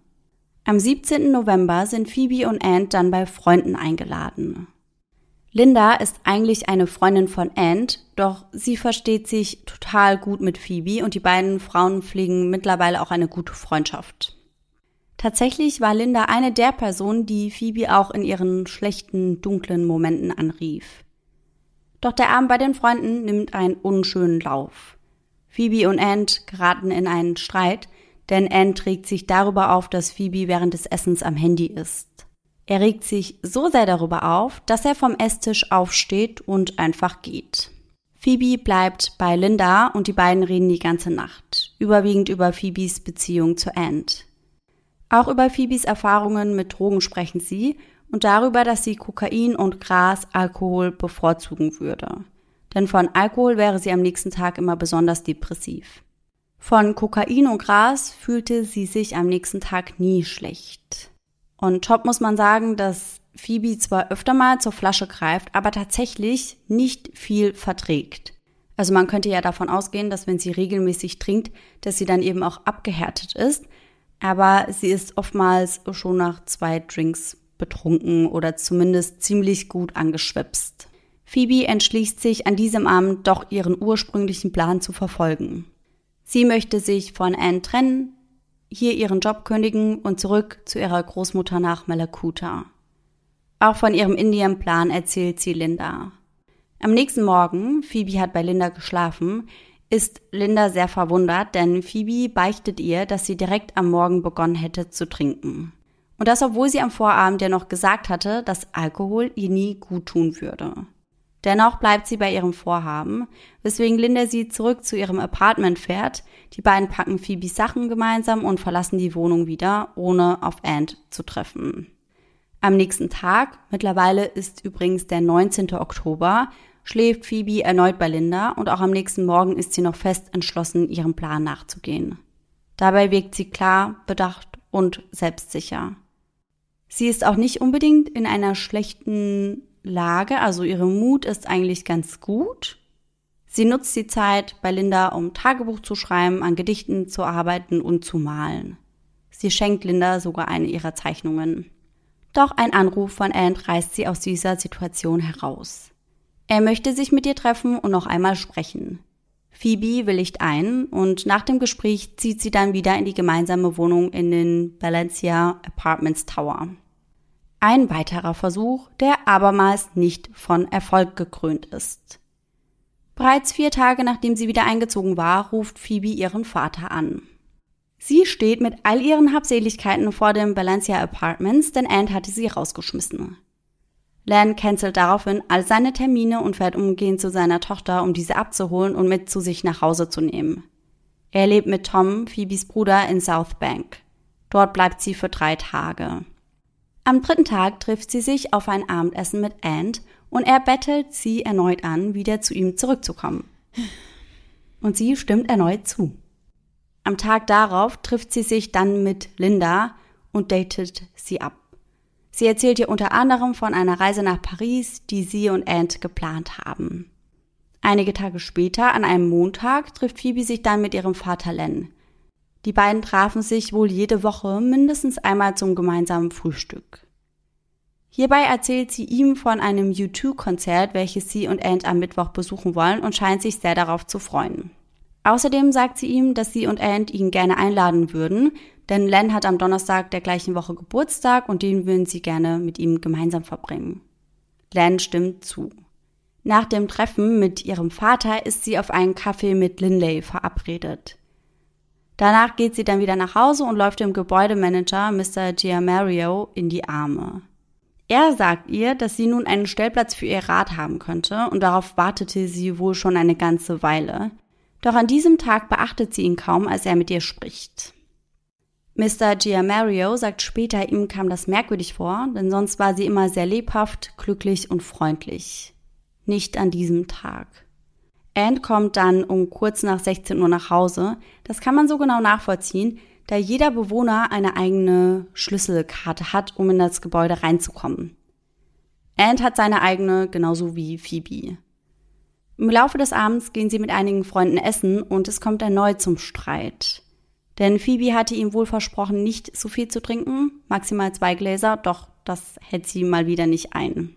Am 17. November sind Phoebe und Ant dann bei Freunden eingeladen. Linda ist eigentlich eine Freundin von Ant, doch sie versteht sich total gut mit Phoebe und die beiden Frauen pflegen mittlerweile auch eine gute Freundschaft. Tatsächlich war Linda eine der Personen, die Phoebe auch in ihren schlechten, dunklen Momenten anrief. Doch der Abend bei den Freunden nimmt einen unschönen Lauf. Phoebe und Ant geraten in einen Streit, denn Ant trägt sich darüber auf, dass Phoebe während des Essens am Handy ist. Er regt sich so sehr darüber auf, dass er vom Esstisch aufsteht und einfach geht. Phoebe bleibt bei Linda und die beiden reden die ganze Nacht, überwiegend über Phoebes Beziehung zu Ant. Auch über Phoebes Erfahrungen mit Drogen sprechen sie und darüber, dass sie Kokain und Gras, Alkohol bevorzugen würde. Denn von Alkohol wäre sie am nächsten Tag immer besonders depressiv. Von Kokain und Gras fühlte sie sich am nächsten Tag nie schlecht. Und top muss man sagen, dass Phoebe zwar öfter mal zur Flasche greift, aber tatsächlich nicht viel verträgt. Also man könnte ja davon ausgehen, dass wenn sie regelmäßig trinkt, dass sie dann eben auch abgehärtet ist. Aber sie ist oftmals schon nach zwei Drinks betrunken oder zumindest ziemlich gut angeschwipst. Phoebe entschließt sich an diesem Abend doch ihren ursprünglichen Plan zu verfolgen. Sie möchte sich von Anne trennen, hier ihren Job kündigen und zurück zu ihrer Großmutter nach Malakuta. Auch von ihrem Indienplan erzählt sie Linda. Am nächsten Morgen, Phoebe hat bei Linda geschlafen, ist Linda sehr verwundert, denn Phoebe beichtet ihr, dass sie direkt am Morgen begonnen hätte zu trinken. Und das, obwohl sie am Vorabend ja noch gesagt hatte, dass Alkohol ihr nie gut tun würde. Dennoch bleibt sie bei ihrem Vorhaben, weswegen Linda sie zurück zu ihrem Apartment fährt. Die beiden packen Phoebes Sachen gemeinsam und verlassen die Wohnung wieder, ohne auf Ant zu treffen. Am nächsten Tag, mittlerweile ist übrigens der 19. Oktober, schläft Phoebe erneut bei Linda und auch am nächsten Morgen ist sie noch fest entschlossen, ihrem Plan nachzugehen. Dabei wirkt sie klar, bedacht und selbstsicher. Sie ist auch nicht unbedingt in einer schlechten Lage, also ihre Mut ist eigentlich ganz gut. Sie nutzt die Zeit bei Linda, um Tagebuch zu schreiben, an Gedichten zu arbeiten und zu malen. Sie schenkt Linda sogar eine ihrer Zeichnungen. Doch ein Anruf von Ant reißt sie aus dieser Situation heraus. Er möchte sich mit ihr treffen und noch einmal sprechen. Phoebe willigt ein und nach dem Gespräch zieht sie dann wieder in die gemeinsame Wohnung in den Valencia Apartments Tower. Ein weiterer Versuch, der abermals nicht von Erfolg gekrönt ist. Bereits vier Tage nachdem sie wieder eingezogen war, ruft Phoebe ihren Vater an. Sie steht mit all ihren Habseligkeiten vor dem Valencia Apartments, denn Ant hatte sie rausgeschmissen. Len cancelt daraufhin all seine Termine und fährt umgehend zu seiner Tochter, um diese abzuholen und mit zu sich nach Hause zu nehmen. Er lebt mit Tom, Phoebes Bruder, in South Bank. Dort bleibt sie für drei Tage. Am dritten Tag trifft sie sich auf ein Abendessen mit Ant und er bettelt sie erneut an, wieder zu ihm zurückzukommen. Und sie stimmt erneut zu. Am Tag darauf trifft sie sich dann mit Linda und datet sie ab. Sie erzählt ihr unter anderem von einer Reise nach Paris, die sie und Ant geplant haben. Einige Tage später, an einem Montag, trifft Phoebe sich dann mit ihrem Vater Len. Die beiden trafen sich wohl jede Woche mindestens einmal zum gemeinsamen Frühstück. Hierbei erzählt sie ihm von einem U2-Konzert, welches sie und Ant am Mittwoch besuchen wollen und scheint sich sehr darauf zu freuen. Außerdem sagt sie ihm, dass sie und Ant ihn gerne einladen würden, denn Len hat am Donnerstag der gleichen Woche Geburtstag und den würden sie gerne mit ihm gemeinsam verbringen. Len stimmt zu. Nach dem Treffen mit ihrem Vater ist sie auf einen Kaffee mit Linley verabredet. Danach geht sie dann wieder nach Hause und läuft dem Gebäudemanager Mr. Giamario in die Arme. Er sagt ihr, dass sie nun einen Stellplatz für ihr Rad haben könnte und darauf wartete sie wohl schon eine ganze Weile. Doch an diesem Tag beachtet sie ihn kaum, als er mit ihr spricht. Mr. Giamario sagt später, ihm kam das merkwürdig vor, denn sonst war sie immer sehr lebhaft, glücklich und freundlich. Nicht an diesem Tag. Anne kommt dann um kurz nach 16 Uhr nach Hause. Das kann man so genau nachvollziehen, da jeder Bewohner eine eigene Schlüsselkarte hat, um in das Gebäude reinzukommen. Anne hat seine eigene, genauso wie Phoebe. Im Laufe des Abends gehen sie mit einigen Freunden essen und es kommt erneut zum Streit. Denn Phoebe hatte ihm wohl versprochen, nicht so viel zu trinken, maximal zwei Gläser, doch das hält sie mal wieder nicht ein.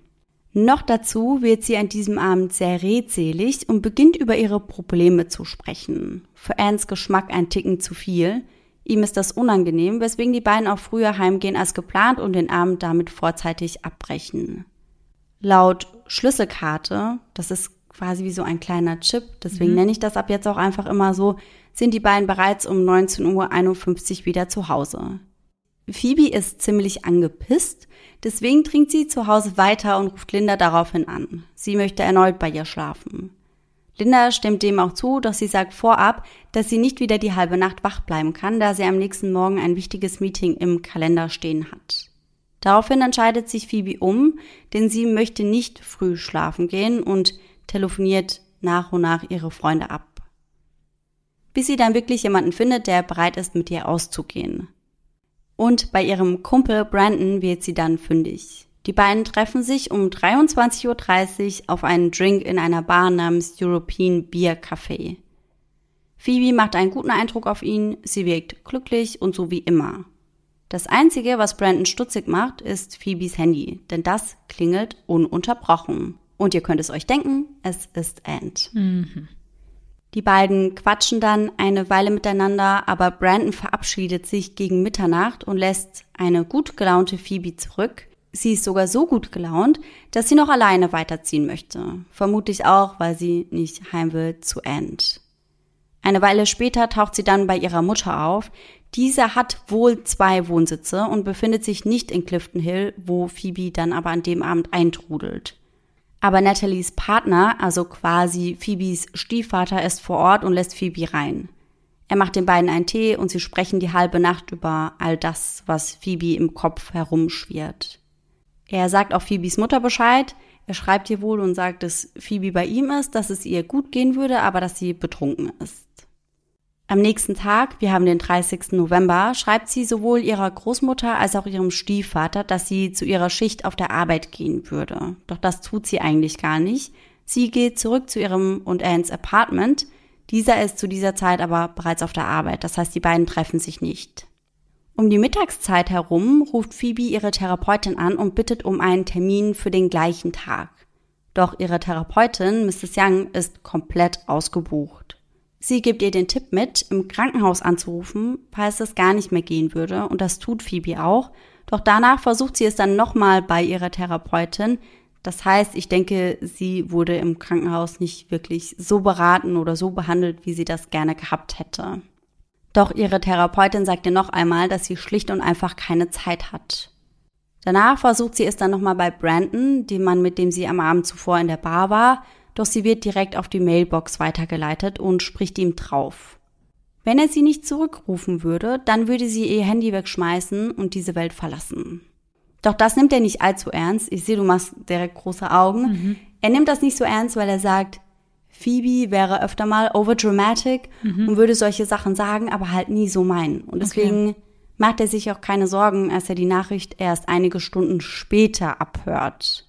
Noch dazu wird sie an diesem Abend sehr redselig und beginnt über ihre Probleme zu sprechen. Für Anns Geschmack ein Ticken zu viel. Ihm ist das unangenehm, weswegen die beiden auch früher heimgehen als geplant und den Abend damit vorzeitig abbrechen. Laut Schlüsselkarte, das ist quasi wie so ein kleiner Chip, deswegen mhm. nenne ich das ab jetzt auch einfach immer so, sind die beiden bereits um 19.51 Uhr wieder zu Hause. Phoebe ist ziemlich angepisst, deswegen trinkt sie zu Hause weiter und ruft Linda daraufhin an. Sie möchte erneut bei ihr schlafen. Linda stimmt dem auch zu, doch sie sagt vorab, dass sie nicht wieder die halbe Nacht wach bleiben kann, da sie am nächsten Morgen ein wichtiges Meeting im Kalender stehen hat. Daraufhin entscheidet sich Phoebe um, denn sie möchte nicht früh schlafen gehen und telefoniert nach und nach ihre Freunde ab. Bis sie dann wirklich jemanden findet, der bereit ist, mit ihr auszugehen. Und bei ihrem Kumpel Brandon wird sie dann fündig. Die beiden treffen sich um 23.30 Uhr auf einen Drink in einer Bar namens European Beer Café. Phoebe macht einen guten Eindruck auf ihn, sie wirkt glücklich und so wie immer. Das Einzige, was Brandon stutzig macht, ist Phoebes Handy, denn das klingelt ununterbrochen. Und ihr könnt es euch denken, es ist Ant. Mhm. Die beiden quatschen dann eine Weile miteinander, aber Brandon verabschiedet sich gegen Mitternacht und lässt eine gut gelaunte Phoebe zurück. Sie ist sogar so gut gelaunt, dass sie noch alleine weiterziehen möchte. Vermutlich auch, weil sie nicht heim will zu Ant. Eine Weile später taucht sie dann bei ihrer Mutter auf, diese hat wohl zwei Wohnsitze und befindet sich nicht in Clifton Hill, wo Phoebe dann aber an dem Abend eintrudelt. Aber Nathalies Partner, also quasi Phoebes Stiefvater, ist vor Ort und lässt Phoebe rein. Er macht den beiden einen Tee und sie sprechen die halbe Nacht über all das, was Phoebe im Kopf herumschwirrt. Er sagt auch Phoebes Mutter Bescheid. Er schreibt ihr wohl und sagt, dass Phoebe bei ihm ist, dass es ihr gut gehen würde, aber dass sie betrunken ist. Am nächsten Tag, wir haben den 30. November, schreibt sie sowohl ihrer Großmutter als auch ihrem Stiefvater, dass sie zu ihrer Schicht auf der Arbeit gehen würde. Doch das tut sie eigentlich gar nicht. Sie geht zurück zu ihrem und Anns Apartment. Dieser ist zu dieser Zeit aber bereits auf der Arbeit, das heißt, die beiden treffen sich nicht. Um die Mittagszeit herum ruft Phoebe ihre Therapeutin an und bittet um einen Termin für den gleichen Tag. Doch ihre Therapeutin, Mrs. Young, ist komplett ausgebucht. Sie gibt ihr den Tipp mit, im Krankenhaus anzurufen, falls es gar nicht mehr gehen würde, und das tut Phoebe auch. Doch danach versucht sie es dann nochmal bei ihrer Therapeutin. Das heißt, ich denke, sie wurde im Krankenhaus nicht wirklich so beraten oder so behandelt, wie sie das gerne gehabt hätte. Doch ihre Therapeutin sagt ihr noch einmal, dass sie schlicht und einfach keine Zeit hat. Danach versucht sie es dann nochmal bei Brandon, dem Mann, mit dem sie am Abend zuvor in der Bar war, doch sie wird direkt auf die Mailbox weitergeleitet und spricht ihm drauf. Wenn er sie nicht zurückrufen würde, dann würde sie ihr Handy wegschmeißen und diese Welt verlassen. Doch das nimmt er nicht allzu ernst. Ich sehe, du machst direkt große Augen. Mhm. Er nimmt das nicht so ernst, weil er sagt, Phoebe wäre öfter mal overdramatic mhm. und würde solche Sachen sagen, aber halt nie so meinen. Und deswegen okay. macht er sich auch keine Sorgen, als er die Nachricht erst einige Stunden später abhört.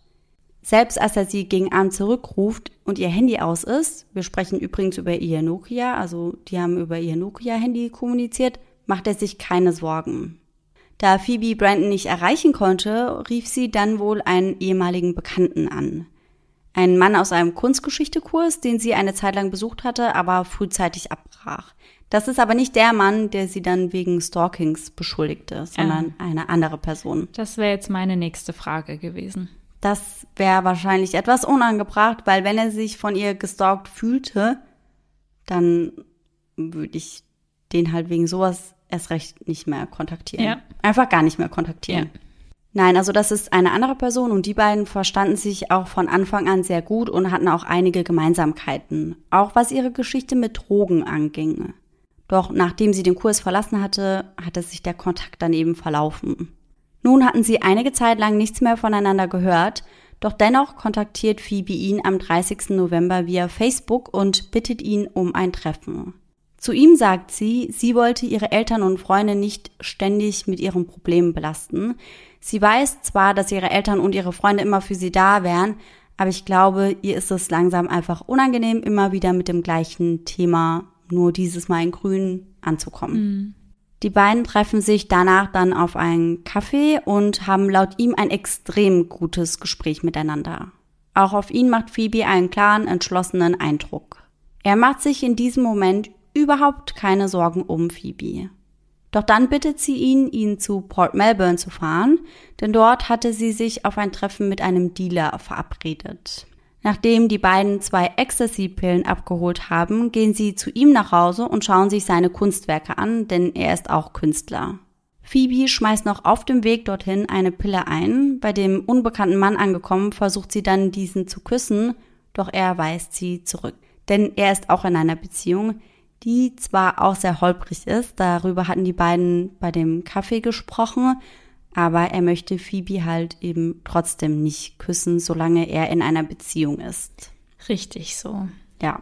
Selbst als er sie gegen Abend zurückruft und ihr Handy aus ist, wir sprechen übrigens über ihr Nokia, also die haben über ihr Nokia-Handy kommuniziert, macht er sich keine Sorgen. Da Phoebe Brandon nicht erreichen konnte, rief sie dann wohl einen ehemaligen Bekannten an. Ein Mann aus einem Kunstgeschichte-Kurs, den sie eine Zeit lang besucht hatte, aber frühzeitig abbrach. Das ist aber nicht der Mann, der sie dann wegen Stalkings beschuldigte, sondern ja. eine andere Person. Das wäre jetzt meine nächste Frage gewesen. Das wäre wahrscheinlich etwas unangebracht, weil wenn er sich von ihr gestalkt fühlte, dann würde ich den halt wegen sowas erst recht nicht mehr kontaktieren. Ja. Einfach gar nicht mehr kontaktieren. Ja. Nein, also das ist eine andere Person und die beiden verstanden sich auch von Anfang an sehr gut und hatten auch einige Gemeinsamkeiten, auch was ihre Geschichte mit Drogen anging. Doch nachdem sie den Kurs verlassen hatte, hatte sich der Kontakt dann eben verlaufen. Nun hatten sie einige Zeit lang nichts mehr voneinander gehört, doch dennoch kontaktiert Phoebe ihn am 30. November via Facebook und bittet ihn um ein Treffen. Zu ihm sagt sie, sie wollte ihre Eltern und Freunde nicht ständig mit ihren Problemen belasten. Sie weiß zwar, dass ihre Eltern und ihre Freunde immer für sie da wären, aber ich glaube, ihr ist es langsam einfach unangenehm, immer wieder mit dem gleichen Thema, nur dieses Mal in Grün, anzukommen. Mhm. Die beiden treffen sich danach dann auf einen Kaffee und haben laut ihm ein extrem gutes Gespräch miteinander. Auch auf ihn macht Phoebe einen klaren, entschlossenen Eindruck. Er macht sich in diesem Moment überhaupt keine Sorgen um Phoebe. Doch dann bittet sie ihn, ihn zu Port Melbourne zu fahren, denn dort hatte sie sich auf ein Treffen mit einem Dealer verabredet. Nachdem die beiden zwei Ecstasy-Pillen abgeholt haben, gehen sie zu ihm nach Hause und schauen sich seine Kunstwerke an, denn er ist auch Künstler. Phoebe schmeißt noch auf dem Weg dorthin eine Pille ein. Bei dem unbekannten Mann angekommen, versucht sie dann diesen zu küssen, doch er weist sie zurück. Denn er ist auch in einer Beziehung, die zwar auch sehr holprig ist, darüber hatten die beiden bei dem Kaffee gesprochen, aber er möchte Phoebe halt eben trotzdem nicht küssen, solange er in einer Beziehung ist. Richtig so. Ja.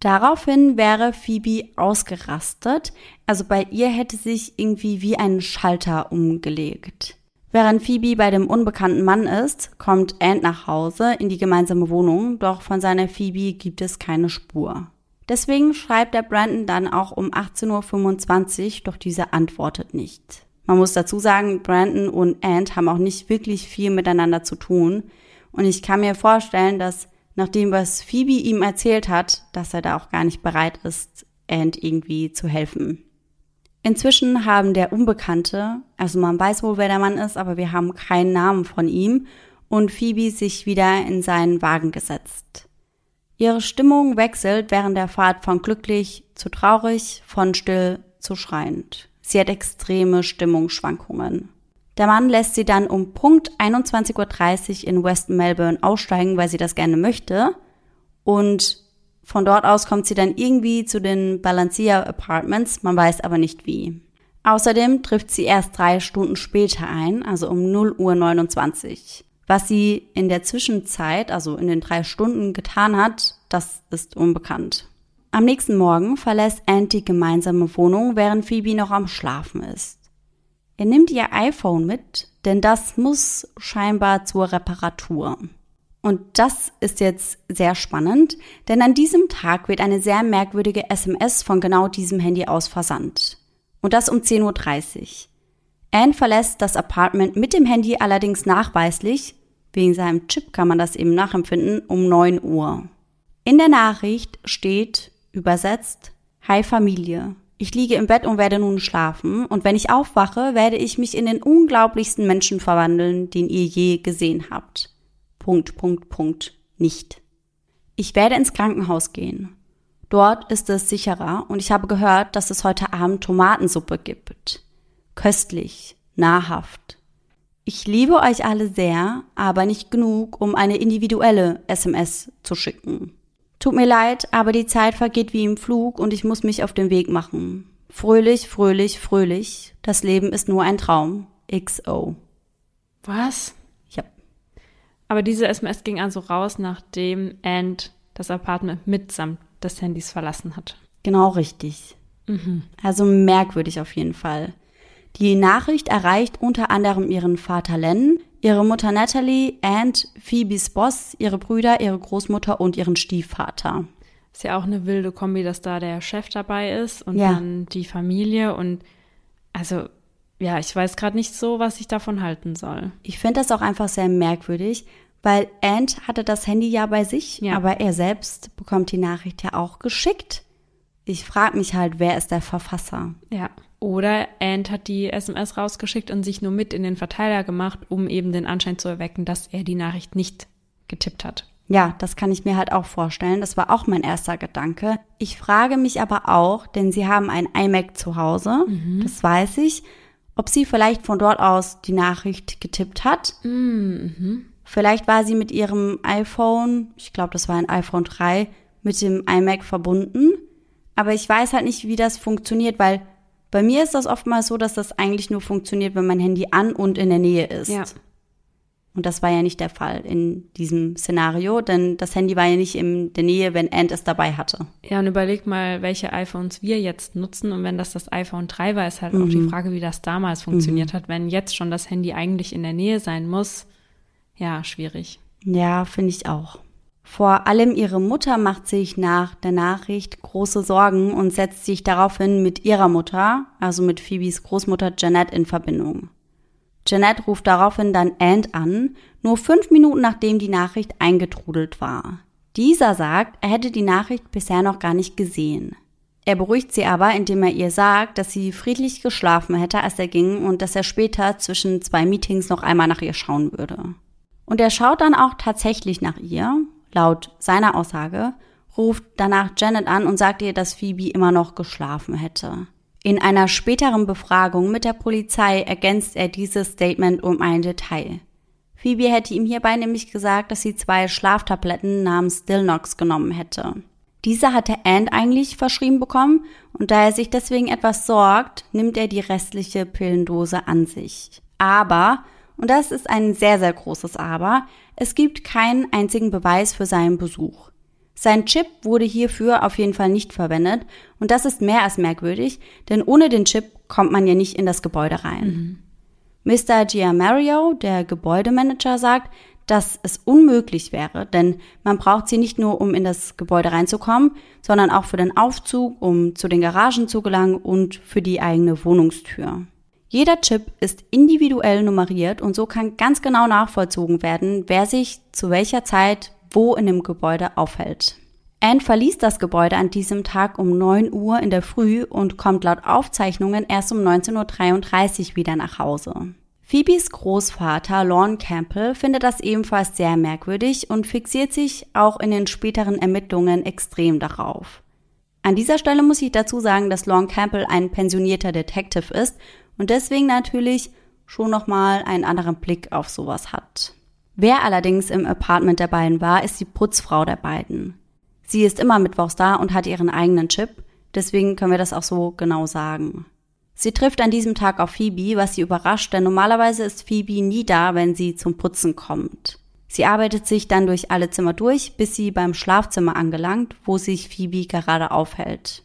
Daraufhin wäre Phoebe ausgerastet, also bei ihr hätte sich irgendwie wie ein Schalter umgelegt. Während Phoebe bei dem unbekannten Mann ist, kommt Ant nach Hause in die gemeinsame Wohnung, doch von seiner Phoebe gibt es keine Spur. Deswegen schreibt der Brandon dann auch um 18.25 Uhr, doch diese antwortet nicht. Man muss dazu sagen, Brandon und Ant haben auch nicht wirklich viel miteinander zu tun. Und ich kann mir vorstellen, dass nach dem, was Phoebe ihm erzählt hat, dass er da auch gar nicht bereit ist, Ant irgendwie zu helfen. Inzwischen haben der Unbekannte, also man weiß wohl, wer der Mann ist, aber wir haben keinen Namen von ihm, und Phoebe sich wieder in seinen Wagen gesetzt. Ihre Stimmung wechselt während der Fahrt von glücklich zu traurig, von still zu schreiend. Sie hat extreme Stimmungsschwankungen. Der Mann lässt sie dann um Punkt 21.30 Uhr in West Melbourne aussteigen, weil sie das gerne möchte. Und von dort aus kommt sie dann irgendwie zu den Balancia Apartments, man weiß aber nicht wie. Außerdem trifft sie erst drei Stunden später ein, also um 0 Uhr 29. Was sie in der Zwischenzeit, also in den drei Stunden getan hat, das ist unbekannt. Am nächsten Morgen verlässt Ant die gemeinsame Wohnung, während Phoebe noch am Schlafen ist. Er nimmt ihr iPhone mit, denn das muss scheinbar zur Reparatur. Und das ist jetzt sehr spannend, denn an diesem Tag wird eine sehr merkwürdige SMS von genau diesem Handy aus versandt. Und das um 10.30 Uhr. Anne verlässt das Apartment mit dem Handy allerdings nachweislich, wegen seinem Chip kann man das eben nachempfinden, um 9 Uhr. In der Nachricht steht, übersetzt, Hi Familie. Ich liege im Bett und werde nun schlafen, und wenn ich aufwache, werde ich mich in den unglaublichsten Menschen verwandeln, den ihr je gesehen habt. Punkt, Punkt, Punkt, nicht. Ich werde ins Krankenhaus gehen. Dort ist es sicherer und ich habe gehört, dass es heute Abend Tomatensuppe gibt. Köstlich, nahrhaft. Ich liebe euch alle sehr, aber nicht genug, um eine individuelle SMS zu schicken. Tut mir leid, aber die Zeit vergeht wie im Flug und ich muss mich auf den Weg machen. Fröhlich, fröhlich, fröhlich. Das Leben ist nur ein Traum. XO. Was? Ja. Aber diese SMS ging also raus, nachdem Ant das Apartment mitsamt des Handys verlassen hat. Genau richtig. Mhm. Also merkwürdig auf jeden Fall. Die Nachricht erreicht unter anderem ihren Vater Len, ihre Mutter Natalie, Aunt, Phoebes Boss, ihre Brüder, ihre Großmutter und ihren Stiefvater. Ist ja auch eine wilde Kombi, dass da der Chef dabei ist und ja. dann die Familie und also ja, ich weiß gerade nicht so, was ich davon halten soll. Ich finde das auch einfach sehr merkwürdig, weil Ant hatte das Handy ja bei sich, ja. aber er selbst bekommt die Nachricht ja auch geschickt. Ich frage mich halt, wer ist der Verfasser? Ja. Oder Ant hat die SMS rausgeschickt und sich nur mit in den Verteiler gemacht, um eben den Anschein zu erwecken, dass er die Nachricht nicht getippt hat. Ja, das kann ich mir halt auch vorstellen. Das war auch mein erster Gedanke. Ich frage mich aber auch, denn sie haben ein iMac zu Hause, mhm. das weiß ich, ob sie vielleicht von dort aus die Nachricht getippt hat. Mhm. Vielleicht war sie mit ihrem iPhone, ich glaube, das war ein iPhone 3, mit dem iMac verbunden. Aber ich weiß halt nicht, wie das funktioniert, weil bei mir ist das oftmals so, dass das eigentlich nur funktioniert, wenn mein Handy an und in der Nähe ist. Ja. Und das war ja nicht der Fall in diesem Szenario, denn das Handy war ja nicht in der Nähe, wenn Ant es dabei hatte. Ja, und überleg mal, welche iPhones wir jetzt nutzen. Und wenn das das iPhone 3 war, ist halt mhm. auch die mhm. Frage, wie das damals funktioniert mhm. hat. Wenn jetzt schon das Handy eigentlich in der Nähe sein muss, ja, schwierig. Ja, finde ich auch. Vor allem ihre Mutter macht sich nach der Nachricht große Sorgen und setzt sich daraufhin mit ihrer Mutter, also mit Phoebes Großmutter Janet, in Verbindung. Janet ruft daraufhin dann Ant an, nur fünf Minuten nachdem die Nachricht eingetrudelt war. Dieser sagt, er hätte die Nachricht bisher noch gar nicht gesehen. Er beruhigt sie aber, indem er ihr sagt, dass sie friedlich geschlafen hätte, als er ging und dass er später zwischen zwei Meetings noch einmal nach ihr schauen würde. Und er schaut dann auch tatsächlich nach ihr Laut seiner Aussage ruft danach Janet an und sagt ihr, dass Phoebe immer noch geschlafen hätte. In einer späteren Befragung mit der Polizei ergänzt er dieses Statement um ein Detail. Phoebe hätte ihm hierbei nämlich gesagt, dass sie zwei Schlaftabletten namens Stilnox genommen hätte. Diese hatte Ant eigentlich verschrieben bekommen und da er sich deswegen etwas sorgt, nimmt er die restliche Pillendose an sich. Aber, und das ist ein sehr, sehr großes Aber, es gibt keinen einzigen Beweis für seinen Besuch. Sein Chip wurde hierfür auf jeden Fall nicht verwendet und das ist mehr als merkwürdig, denn ohne den Chip kommt man ja nicht in das Gebäude rein. Mhm. Mr. Giamario, der Gebäudemanager, sagt, dass es unmöglich wäre, denn man braucht sie nicht nur, um in das Gebäude reinzukommen, sondern auch für den Aufzug, um zu den Garagen zu gelangen und für die eigene Wohnungstür. Jeder Chip ist individuell nummeriert und so kann ganz genau nachvollzogen werden, wer sich zu welcher Zeit wo in dem Gebäude aufhält. Anne verließ das Gebäude an diesem Tag um 9 Uhr in der Früh und kommt laut Aufzeichnungen erst um 19.33 Uhr wieder nach Hause. Phoebes Großvater Lorne Campbell findet das ebenfalls sehr merkwürdig und fixiert sich auch in den späteren Ermittlungen extrem darauf. An dieser Stelle muss ich dazu sagen, dass Lorne Campbell ein pensionierter Detective ist und deswegen natürlich schon nochmal einen anderen Blick auf sowas hat. Wer allerdings im Apartment der beiden war, ist die Putzfrau der beiden. Sie ist immer mittwochs da und hat ihren eigenen Chip, deswegen können wir das auch so genau sagen. Sie trifft an diesem Tag auf Phoebe, was sie überrascht, denn normalerweise ist Phoebe nie da, wenn sie zum Putzen kommt. Sie arbeitet sich dann durch alle Zimmer durch, bis sie beim Schlafzimmer angelangt, wo sich Phoebe gerade aufhält.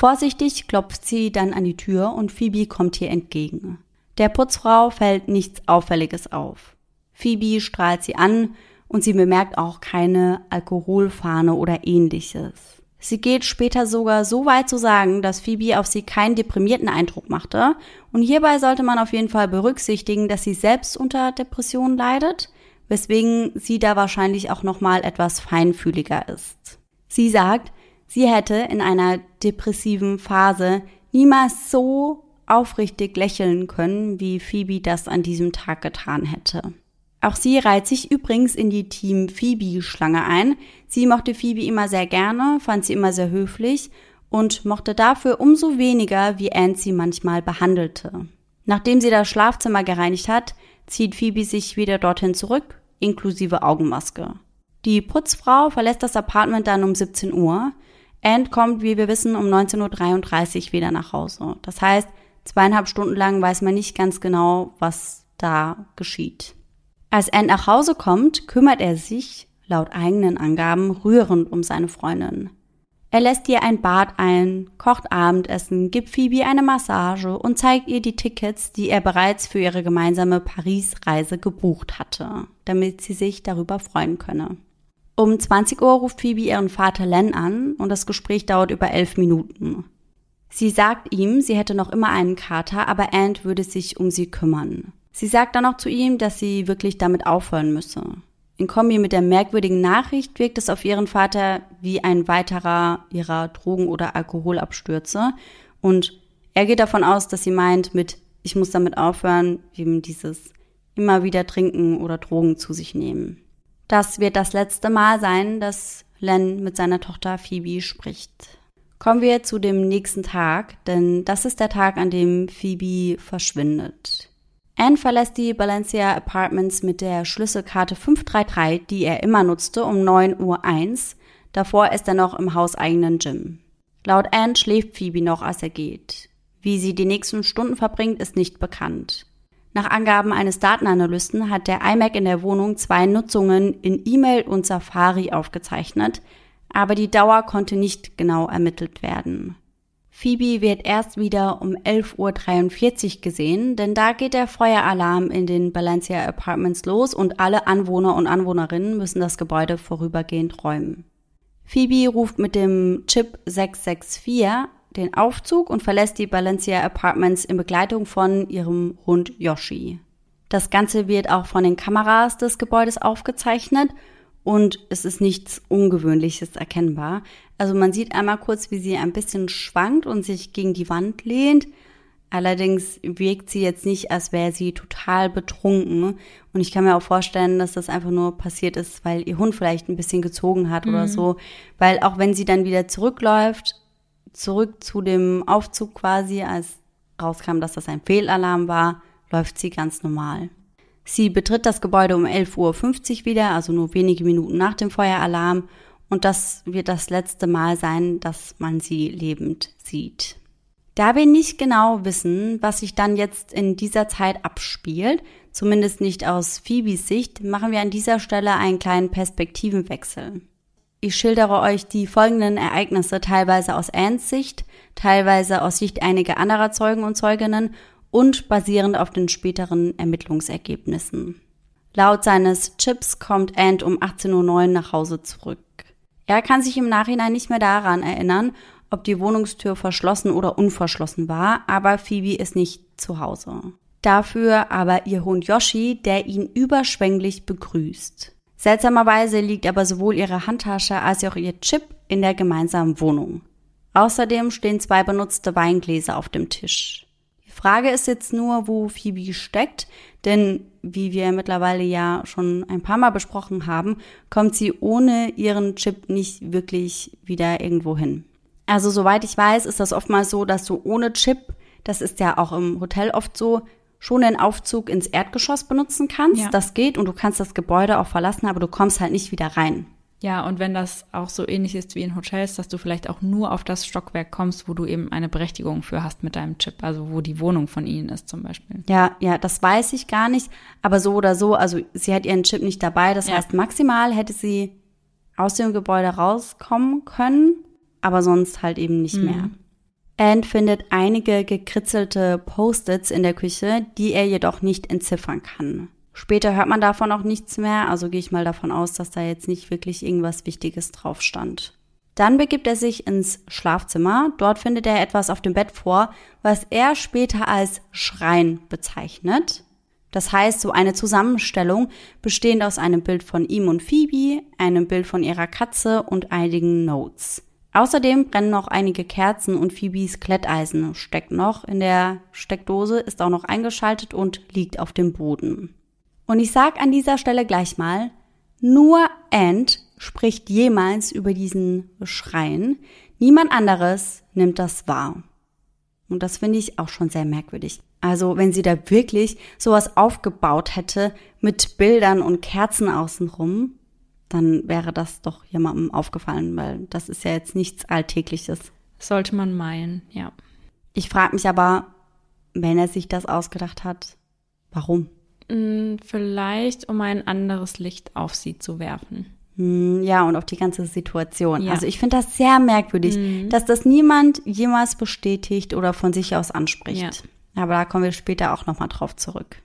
Vorsichtig klopft sie dann an die Tür und Phoebe kommt ihr entgegen. Der Putzfrau fällt nichts Auffälliges auf. Phoebe strahlt sie an und sie bemerkt auch keine Alkoholfahne oder ähnliches. Sie geht später sogar so weit zu sagen, dass Phoebe auf sie keinen deprimierten Eindruck machte. Und hierbei sollte man auf jeden Fall berücksichtigen, dass sie selbst unter Depressionen leidet, weswegen sie da wahrscheinlich auch nochmal etwas feinfühliger ist. Sie sagt, sie hätte in einer depressiven Phase niemals so aufrichtig lächeln können, wie Phoebe das an diesem Tag getan hätte. Auch sie reiht sich übrigens in die Team Phoebe-Schlange ein. Sie mochte Phoebe immer sehr gerne, fand sie immer sehr höflich und mochte dafür umso weniger, wie Anne sie manchmal behandelte. Nachdem sie das Schlafzimmer gereinigt hat, zieht Phoebe sich wieder dorthin zurück, inklusive Augenmaske. Die Putzfrau verlässt das Apartment dann um 17 Uhr. Anne kommt, wie wir wissen, um 19.33 Uhr wieder nach Hause. Das heißt, zweieinhalb Stunden lang weiß man nicht ganz genau, was da geschieht. Als Anne nach Hause kommt, kümmert er sich, laut eigenen Angaben, rührend um seine Freundin. Er lässt ihr ein Bad ein, kocht Abendessen, gibt Phoebe eine Massage und zeigt ihr die Tickets, die er bereits für ihre gemeinsame Paris-Reise gebucht hatte, damit sie sich darüber freuen könne. Um 20 Uhr ruft Phoebe ihren Vater Len an und das Gespräch dauert über elf Minuten. Sie sagt ihm, sie hätte noch immer einen Kater, aber Ant würde sich um sie kümmern. Sie sagt dann auch zu ihm, dass sie wirklich damit aufhören müsse. In Kombi mit der merkwürdigen Nachricht wirkt es auf ihren Vater wie ein weiterer ihrer Drogen- oder Alkoholabstürze. Und er geht davon aus, dass sie meint mit, ich muss damit aufhören, eben dieses immer wieder trinken oder Drogen zu sich nehmen. Das wird das letzte Mal sein, dass Len mit seiner Tochter Phoebe spricht. Kommen wir zu dem nächsten Tag, denn das ist der Tag, an dem Phoebe verschwindet. Anne verlässt die Valencia Apartments mit der Schlüsselkarte 533, die er immer nutzte, um 9.01 Uhr. Davor ist er noch im hauseigenen Gym. Laut Anne schläft Phoebe noch, als er geht. Wie sie die nächsten Stunden verbringt, ist nicht bekannt. Nach Angaben eines Datenanalysten hat der iMac in der Wohnung zwei Nutzungen in E-Mail und Safari aufgezeichnet, aber die Dauer konnte nicht genau ermittelt werden. Phoebe wird erst wieder um 11.43 Uhr gesehen, denn da geht der Feueralarm in den Valencia Apartments los und alle Anwohner und Anwohnerinnen müssen das Gebäude vorübergehend räumen. Phoebe ruft mit dem Chip 664 den Aufzug und verlässt die Valencia Apartments in Begleitung von ihrem Hund Yoshi. Das Ganze wird auch von den Kameras des Gebäudes aufgezeichnet und es ist nichts Ungewöhnliches erkennbar. Also man sieht einmal kurz, wie sie ein bisschen schwankt und sich gegen die Wand lehnt. Allerdings wirkt sie jetzt nicht, als wäre sie total betrunken. Und ich kann mir auch vorstellen, dass das einfach nur passiert ist, weil ihr Hund vielleicht ein bisschen gezogen hat mhm. oder so. Weil auch wenn sie dann wieder zurückläuft, zurück zu dem Aufzug quasi, als rauskam, dass das ein Fehlalarm war, läuft sie ganz normal. Sie betritt das Gebäude um 11.50 Uhr wieder, also nur wenige Minuten nach dem Feueralarm. Und das wird das letzte Mal sein, dass man sie lebend sieht. Da wir nicht genau wissen, was sich dann jetzt in dieser Zeit abspielt, zumindest nicht aus Phoebes Sicht, machen wir an dieser Stelle einen kleinen Perspektivenwechsel. Ich schildere euch die folgenden Ereignisse teilweise aus Anns Sicht, teilweise aus Sicht einiger anderer Zeugen und Zeuginnen und basierend auf den späteren Ermittlungsergebnissen. Laut seines Chips kommt Ant um 18.09 Uhr nach Hause zurück. Er kann sich im Nachhinein nicht mehr daran erinnern, ob die Wohnungstür verschlossen oder unverschlossen war, aber Phoebe ist nicht zu Hause. Dafür aber ihr Hund Yoshi, der ihn überschwänglich begrüßt. Seltsamerweise liegt aber sowohl ihre Handtasche als auch ihr Chip in der gemeinsamen Wohnung. Außerdem stehen zwei benutzte Weingläser auf dem Tisch. Die Frage ist jetzt nur, wo Phoebe steckt, denn wie wir mittlerweile ja schon ein paar Mal besprochen haben, kommt sie ohne ihren Chip nicht wirklich wieder irgendwo hin. Also soweit ich weiß, ist das oftmals so, dass du ohne Chip, das ist ja auch im Hotel oft so, schon den Aufzug ins Erdgeschoss benutzen kannst. Ja. Das geht und du kannst das Gebäude auch verlassen, aber du kommst halt nicht wieder rein. Ja, und wenn das auch so ähnlich ist wie in Hotels, dass du vielleicht auch nur auf das Stockwerk kommst, wo du eben eine Berechtigung für hast mit deinem Chip, also wo die Wohnung von ihnen ist zum Beispiel. Ja, ja, das weiß ich gar nicht. Aber so oder so, also sie hat ihren Chip nicht dabei. Das ja. heißt, maximal hätte sie aus dem Gebäude rauskommen können, aber sonst halt eben nicht mhm. mehr. Anne findet einige gekritzelte Post-its in der Küche, die er jedoch nicht entziffern kann. Später hört man davon auch nichts mehr, also gehe ich mal davon aus, dass da jetzt nicht wirklich irgendwas Wichtiges drauf stand. Dann begibt er sich ins Schlafzimmer. Dort findet er etwas auf dem Bett vor, was er später als Schrein bezeichnet. Das heißt, so eine Zusammenstellung bestehend aus einem Bild von ihm und Phoebe, einem Bild von ihrer Katze und einigen Notes. Außerdem brennen noch einige Kerzen und Phoebes Kletteisen steckt noch in der Steckdose, ist auch noch eingeschaltet und liegt auf dem Boden. Und ich sag an dieser Stelle gleich mal, nur Ant spricht jemals über diesen Schreien. Niemand anderes nimmt das wahr. Und das finde ich auch schon sehr merkwürdig. Also, wenn sie da wirklich sowas aufgebaut hätte mit Bildern und Kerzen außenrum, dann wäre das doch jemandem aufgefallen, weil das ist ja jetzt nichts Alltägliches. Sollte man meinen, ja. Ich frage mich aber, wenn er sich das ausgedacht hat, warum? Mm, vielleicht, um ein anderes Licht auf sie zu werfen. Hm, ja, und auf die ganze Situation. Ja. Also ich finde das sehr merkwürdig, mhm. dass das niemand jemals bestätigt oder von sich aus anspricht. Ja. Aber da kommen wir später auch nochmal drauf zurück.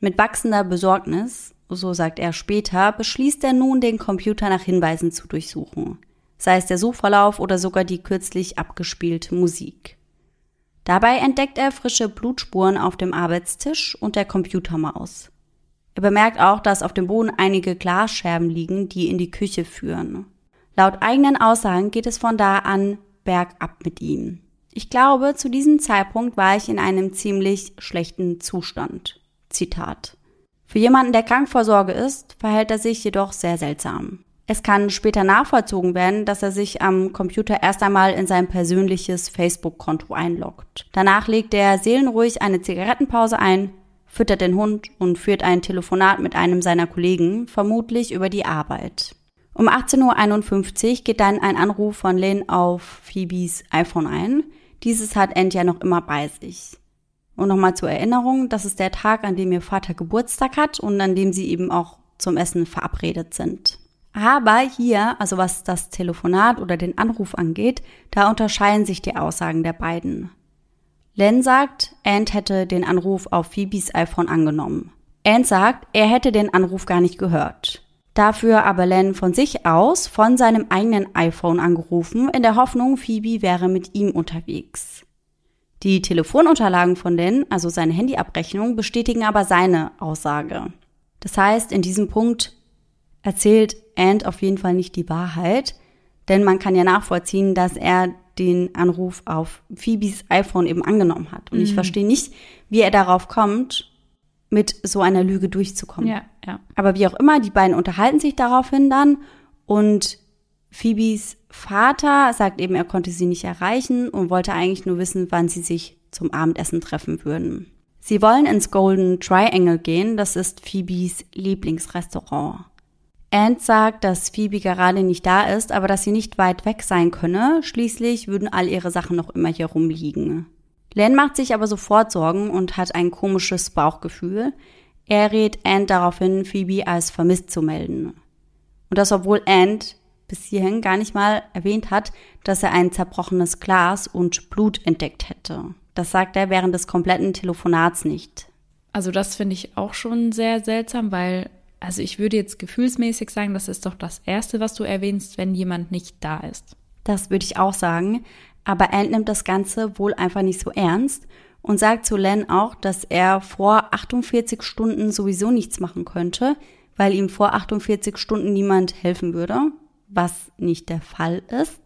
Mit wachsender Besorgnis, so sagt er später, beschließt er nun, den Computer nach Hinweisen zu durchsuchen. Sei es der Suchverlauf oder sogar die kürzlich abgespielte Musik. Dabei entdeckt er frische Blutspuren auf dem Arbeitstisch und der Computermaus. Er bemerkt auch, dass auf dem Boden einige Glasscherben liegen, die in die Küche führen. Laut eigenen Aussagen geht es von da an bergab mit ihm. Ich glaube, zu diesem Zeitpunkt war ich in einem ziemlich schlechten Zustand. Zitat. Für jemanden, der Krankvorsorge ist, verhält er sich jedoch sehr seltsam. Es kann später nachvollzogen werden, dass er sich am Computer erst einmal in sein persönliches Facebook-Konto einloggt. Danach legt er seelenruhig eine Zigarettenpause ein, füttert den Hund und führt ein Telefonat mit einem seiner Kollegen, vermutlich über die Arbeit. Um 18.51 Uhr geht dann ein Anruf von Lynn auf Phoebes iPhone ein. Dieses hat Ant ja noch immer bei sich. Und nochmal zur Erinnerung, das ist der Tag, an dem ihr Vater Geburtstag hat und an dem sie eben auch zum Essen verabredet sind. Aber hier, also was das Telefonat oder den Anruf angeht, da unterscheiden sich die Aussagen der beiden. Len sagt, Ant hätte den Anruf auf Phoebes iPhone angenommen. Ant sagt, er hätte den Anruf gar nicht gehört. Dafür aber Len von sich aus von seinem eigenen iPhone angerufen, in der Hoffnung, Phoebe wäre mit ihm unterwegs. Die Telefonunterlagen von Len, also seine Handyabrechnung, bestätigen aber seine Aussage. Das heißt, in diesem Punkt erzählt And auf jeden Fall nicht die Wahrheit, denn man kann ja nachvollziehen, dass er den Anruf auf Phoebes iPhone eben angenommen hat. Und mhm. ich verstehe nicht, wie er darauf kommt, mit so einer Lüge durchzukommen. Ja, ja. Aber wie auch immer, die beiden unterhalten sich daraufhin dann und Phoebes Vater sagt eben, er konnte sie nicht erreichen und wollte eigentlich nur wissen, wann sie sich zum Abendessen treffen würden. Sie wollen ins Golden Triangle gehen, das ist Phoebes Lieblingsrestaurant. Ant sagt, dass Phoebe gerade nicht da ist, aber dass sie nicht weit weg sein könne. Schließlich würden all ihre Sachen noch immer hier rumliegen. Len macht sich aber sofort Sorgen und hat ein komisches Bauchgefühl. Er rät Ant darauf hin, Phoebe als vermisst zu melden. Und das obwohl Ant bis hierhin gar nicht mal erwähnt hat, dass er ein zerbrochenes Glas und Blut entdeckt hätte. Das sagt er während des kompletten Telefonats nicht. Also das finde ich auch schon sehr seltsam, weil, also ich würde jetzt gefühlsmäßig sagen, das ist doch das Erste, was du erwähnst, wenn jemand nicht da ist. Das würde ich auch sagen. Aber Ant nimmt das Ganze wohl einfach nicht so ernst und sagt zu Len auch, dass er vor 48 Stunden sowieso nichts machen könnte, weil ihm vor 48 Stunden niemand helfen würde, was nicht der Fall ist.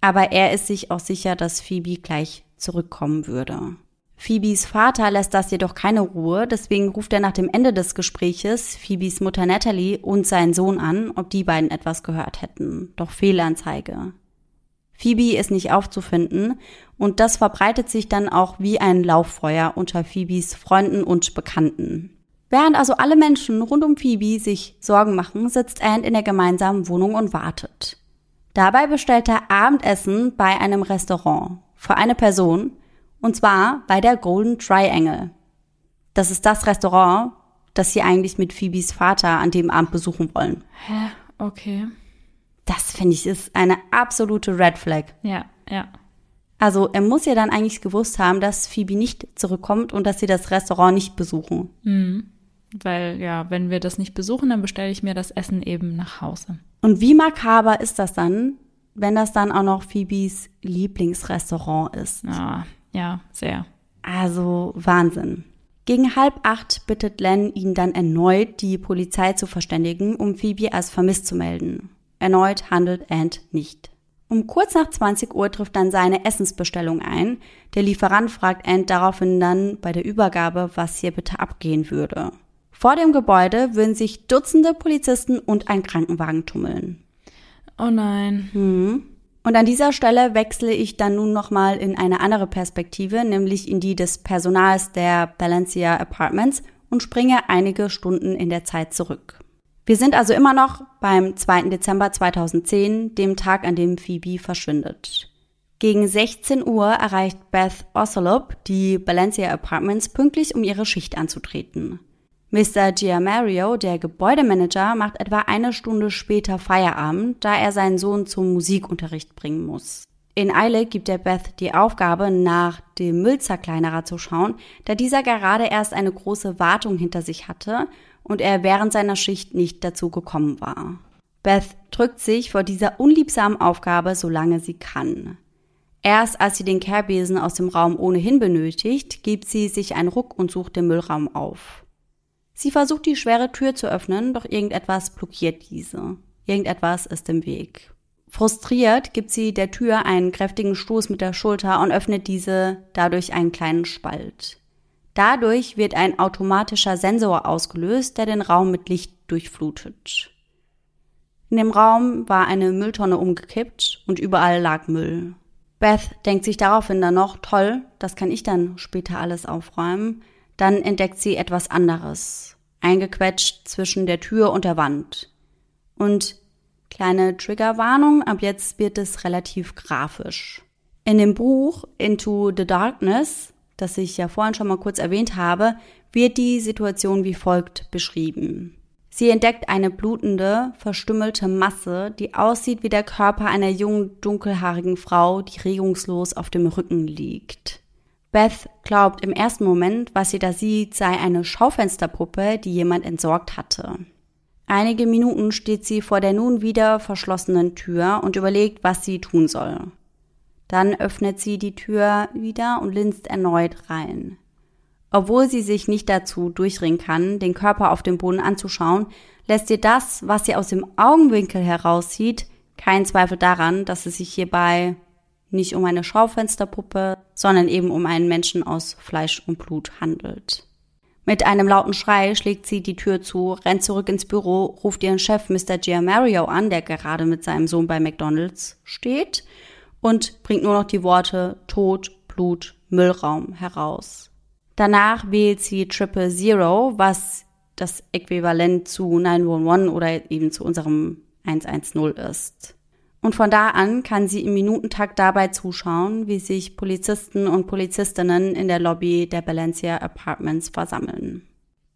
Aber er ist sich auch sicher, dass Phoebe gleich zurückkommen würde. Phoebes Vater lässt das jedoch keine Ruhe, deswegen ruft er nach dem Ende des Gespräches Phoebes Mutter Natalie und seinen Sohn an, ob die beiden etwas gehört hätten. Doch Fehlanzeige. Phoebe ist nicht aufzufinden und das verbreitet sich dann auch wie ein Lauffeuer unter Phoebes Freunden und Bekannten. Während also alle Menschen rund um Phoebe sich Sorgen machen, sitzt Anne in der gemeinsamen Wohnung und wartet. Dabei bestellt er Abendessen bei einem Restaurant für eine Person, und zwar bei der Golden Triangle. Das ist das Restaurant, das sie eigentlich mit Phoebes Vater an dem Abend besuchen wollen. Hä? Okay. Das finde ich ist eine absolute Red Flag. Ja, ja. Also er muss ja dann eigentlich gewusst haben, dass Phoebe nicht zurückkommt und dass sie das Restaurant nicht besuchen. Mhm. Weil ja, wenn wir das nicht besuchen, dann bestelle ich mir das Essen eben nach Hause. Und wie makaber ist das dann, wenn das dann auch noch Phoebes Lieblingsrestaurant ist? Ja, ja, sehr. Also Wahnsinn. Gegen halb acht bittet Len ihn dann erneut, die Polizei zu verständigen, um Phoebe als vermisst zu melden. Erneut handelt Ant nicht. Um kurz nach 20 Uhr trifft dann seine Essensbestellung ein. Der Lieferant fragt Ant daraufhin dann bei der Übergabe, was hier bitte abgehen würde. Vor dem Gebäude würden sich Dutzende Polizisten und ein Krankenwagen tummeln. Oh nein. Hm. Und an dieser Stelle wechsle ich dann nun nochmal in eine andere Perspektive, nämlich in die des Personals der Balencia Apartments und springe einige Stunden in der Zeit zurück. Wir sind also immer noch beim 2. Dezember 2010, dem Tag, an dem Phoebe verschwindet. Gegen 16 Uhr erreicht Beth Ocelop die Balencia Apartments pünktlich, um ihre Schicht anzutreten. Mr. Giamario, der Gebäudemanager, macht etwa eine Stunde später Feierabend, da er seinen Sohn zum Musikunterricht bringen muss. In Eile gibt er Beth die Aufgabe, nach dem Müllzerkleinerer zu schauen, da dieser gerade erst eine große Wartung hinter sich hatte und er während seiner Schicht nicht dazu gekommen war. Beth drückt sich vor dieser unliebsamen Aufgabe, solange sie kann. Erst als sie den Kehrbesen aus dem Raum ohnehin benötigt, gibt sie sich einen Ruck und sucht den Müllraum auf. Sie versucht die schwere Tür zu öffnen, doch irgendetwas blockiert diese. Irgendetwas ist im Weg. Frustriert gibt sie der Tür einen kräftigen Stoß mit der Schulter und öffnet diese dadurch einen kleinen Spalt. Dadurch wird ein automatischer Sensor ausgelöst, der den Raum mit Licht durchflutet. In dem Raum war eine Mülltonne umgekippt und überall lag Müll. Beth denkt sich daraufhin dann noch, toll, das kann ich dann später alles aufräumen. Dann entdeckt sie etwas anderes, eingequetscht zwischen der Tür und der Wand. Und kleine Triggerwarnung, ab jetzt wird es relativ grafisch. In dem Buch Into the Darkness, das ich ja vorhin schon mal kurz erwähnt habe, wird die Situation wie folgt beschrieben. Sie entdeckt eine blutende, verstümmelte Masse, die aussieht wie der Körper einer jungen, dunkelhaarigen Frau, die regungslos auf dem Rücken liegt. Beth glaubt im ersten Moment, was sie da sieht, sei eine Schaufensterpuppe, die jemand entsorgt hatte. Einige Minuten steht sie vor der nun wieder verschlossenen Tür und überlegt, was sie tun soll. Dann öffnet sie die Tür wieder und linst erneut rein. Obwohl sie sich nicht dazu durchringen kann, den Körper auf dem Boden anzuschauen, lässt ihr das, was sie aus dem Augenwinkel heraussieht, keinen Zweifel daran, dass es sich hierbei nicht um eine Schaufensterpuppe, sondern eben um einen Menschen aus Fleisch und Blut handelt. Mit einem lauten Schrei schlägt sie die Tür zu, rennt zurück ins Büro, ruft ihren Chef Mr. Giamario an, der gerade mit seinem Sohn bei McDonald's steht, und bringt nur noch die Worte Tod, Blut, Müllraum heraus. Danach wählt sie Triple Zero, was das Äquivalent zu 911 oder eben zu unserem 110 ist. Und von da an kann sie im Minutentakt dabei zuschauen, wie sich Polizisten und Polizistinnen in der Lobby der Balencia Apartments versammeln.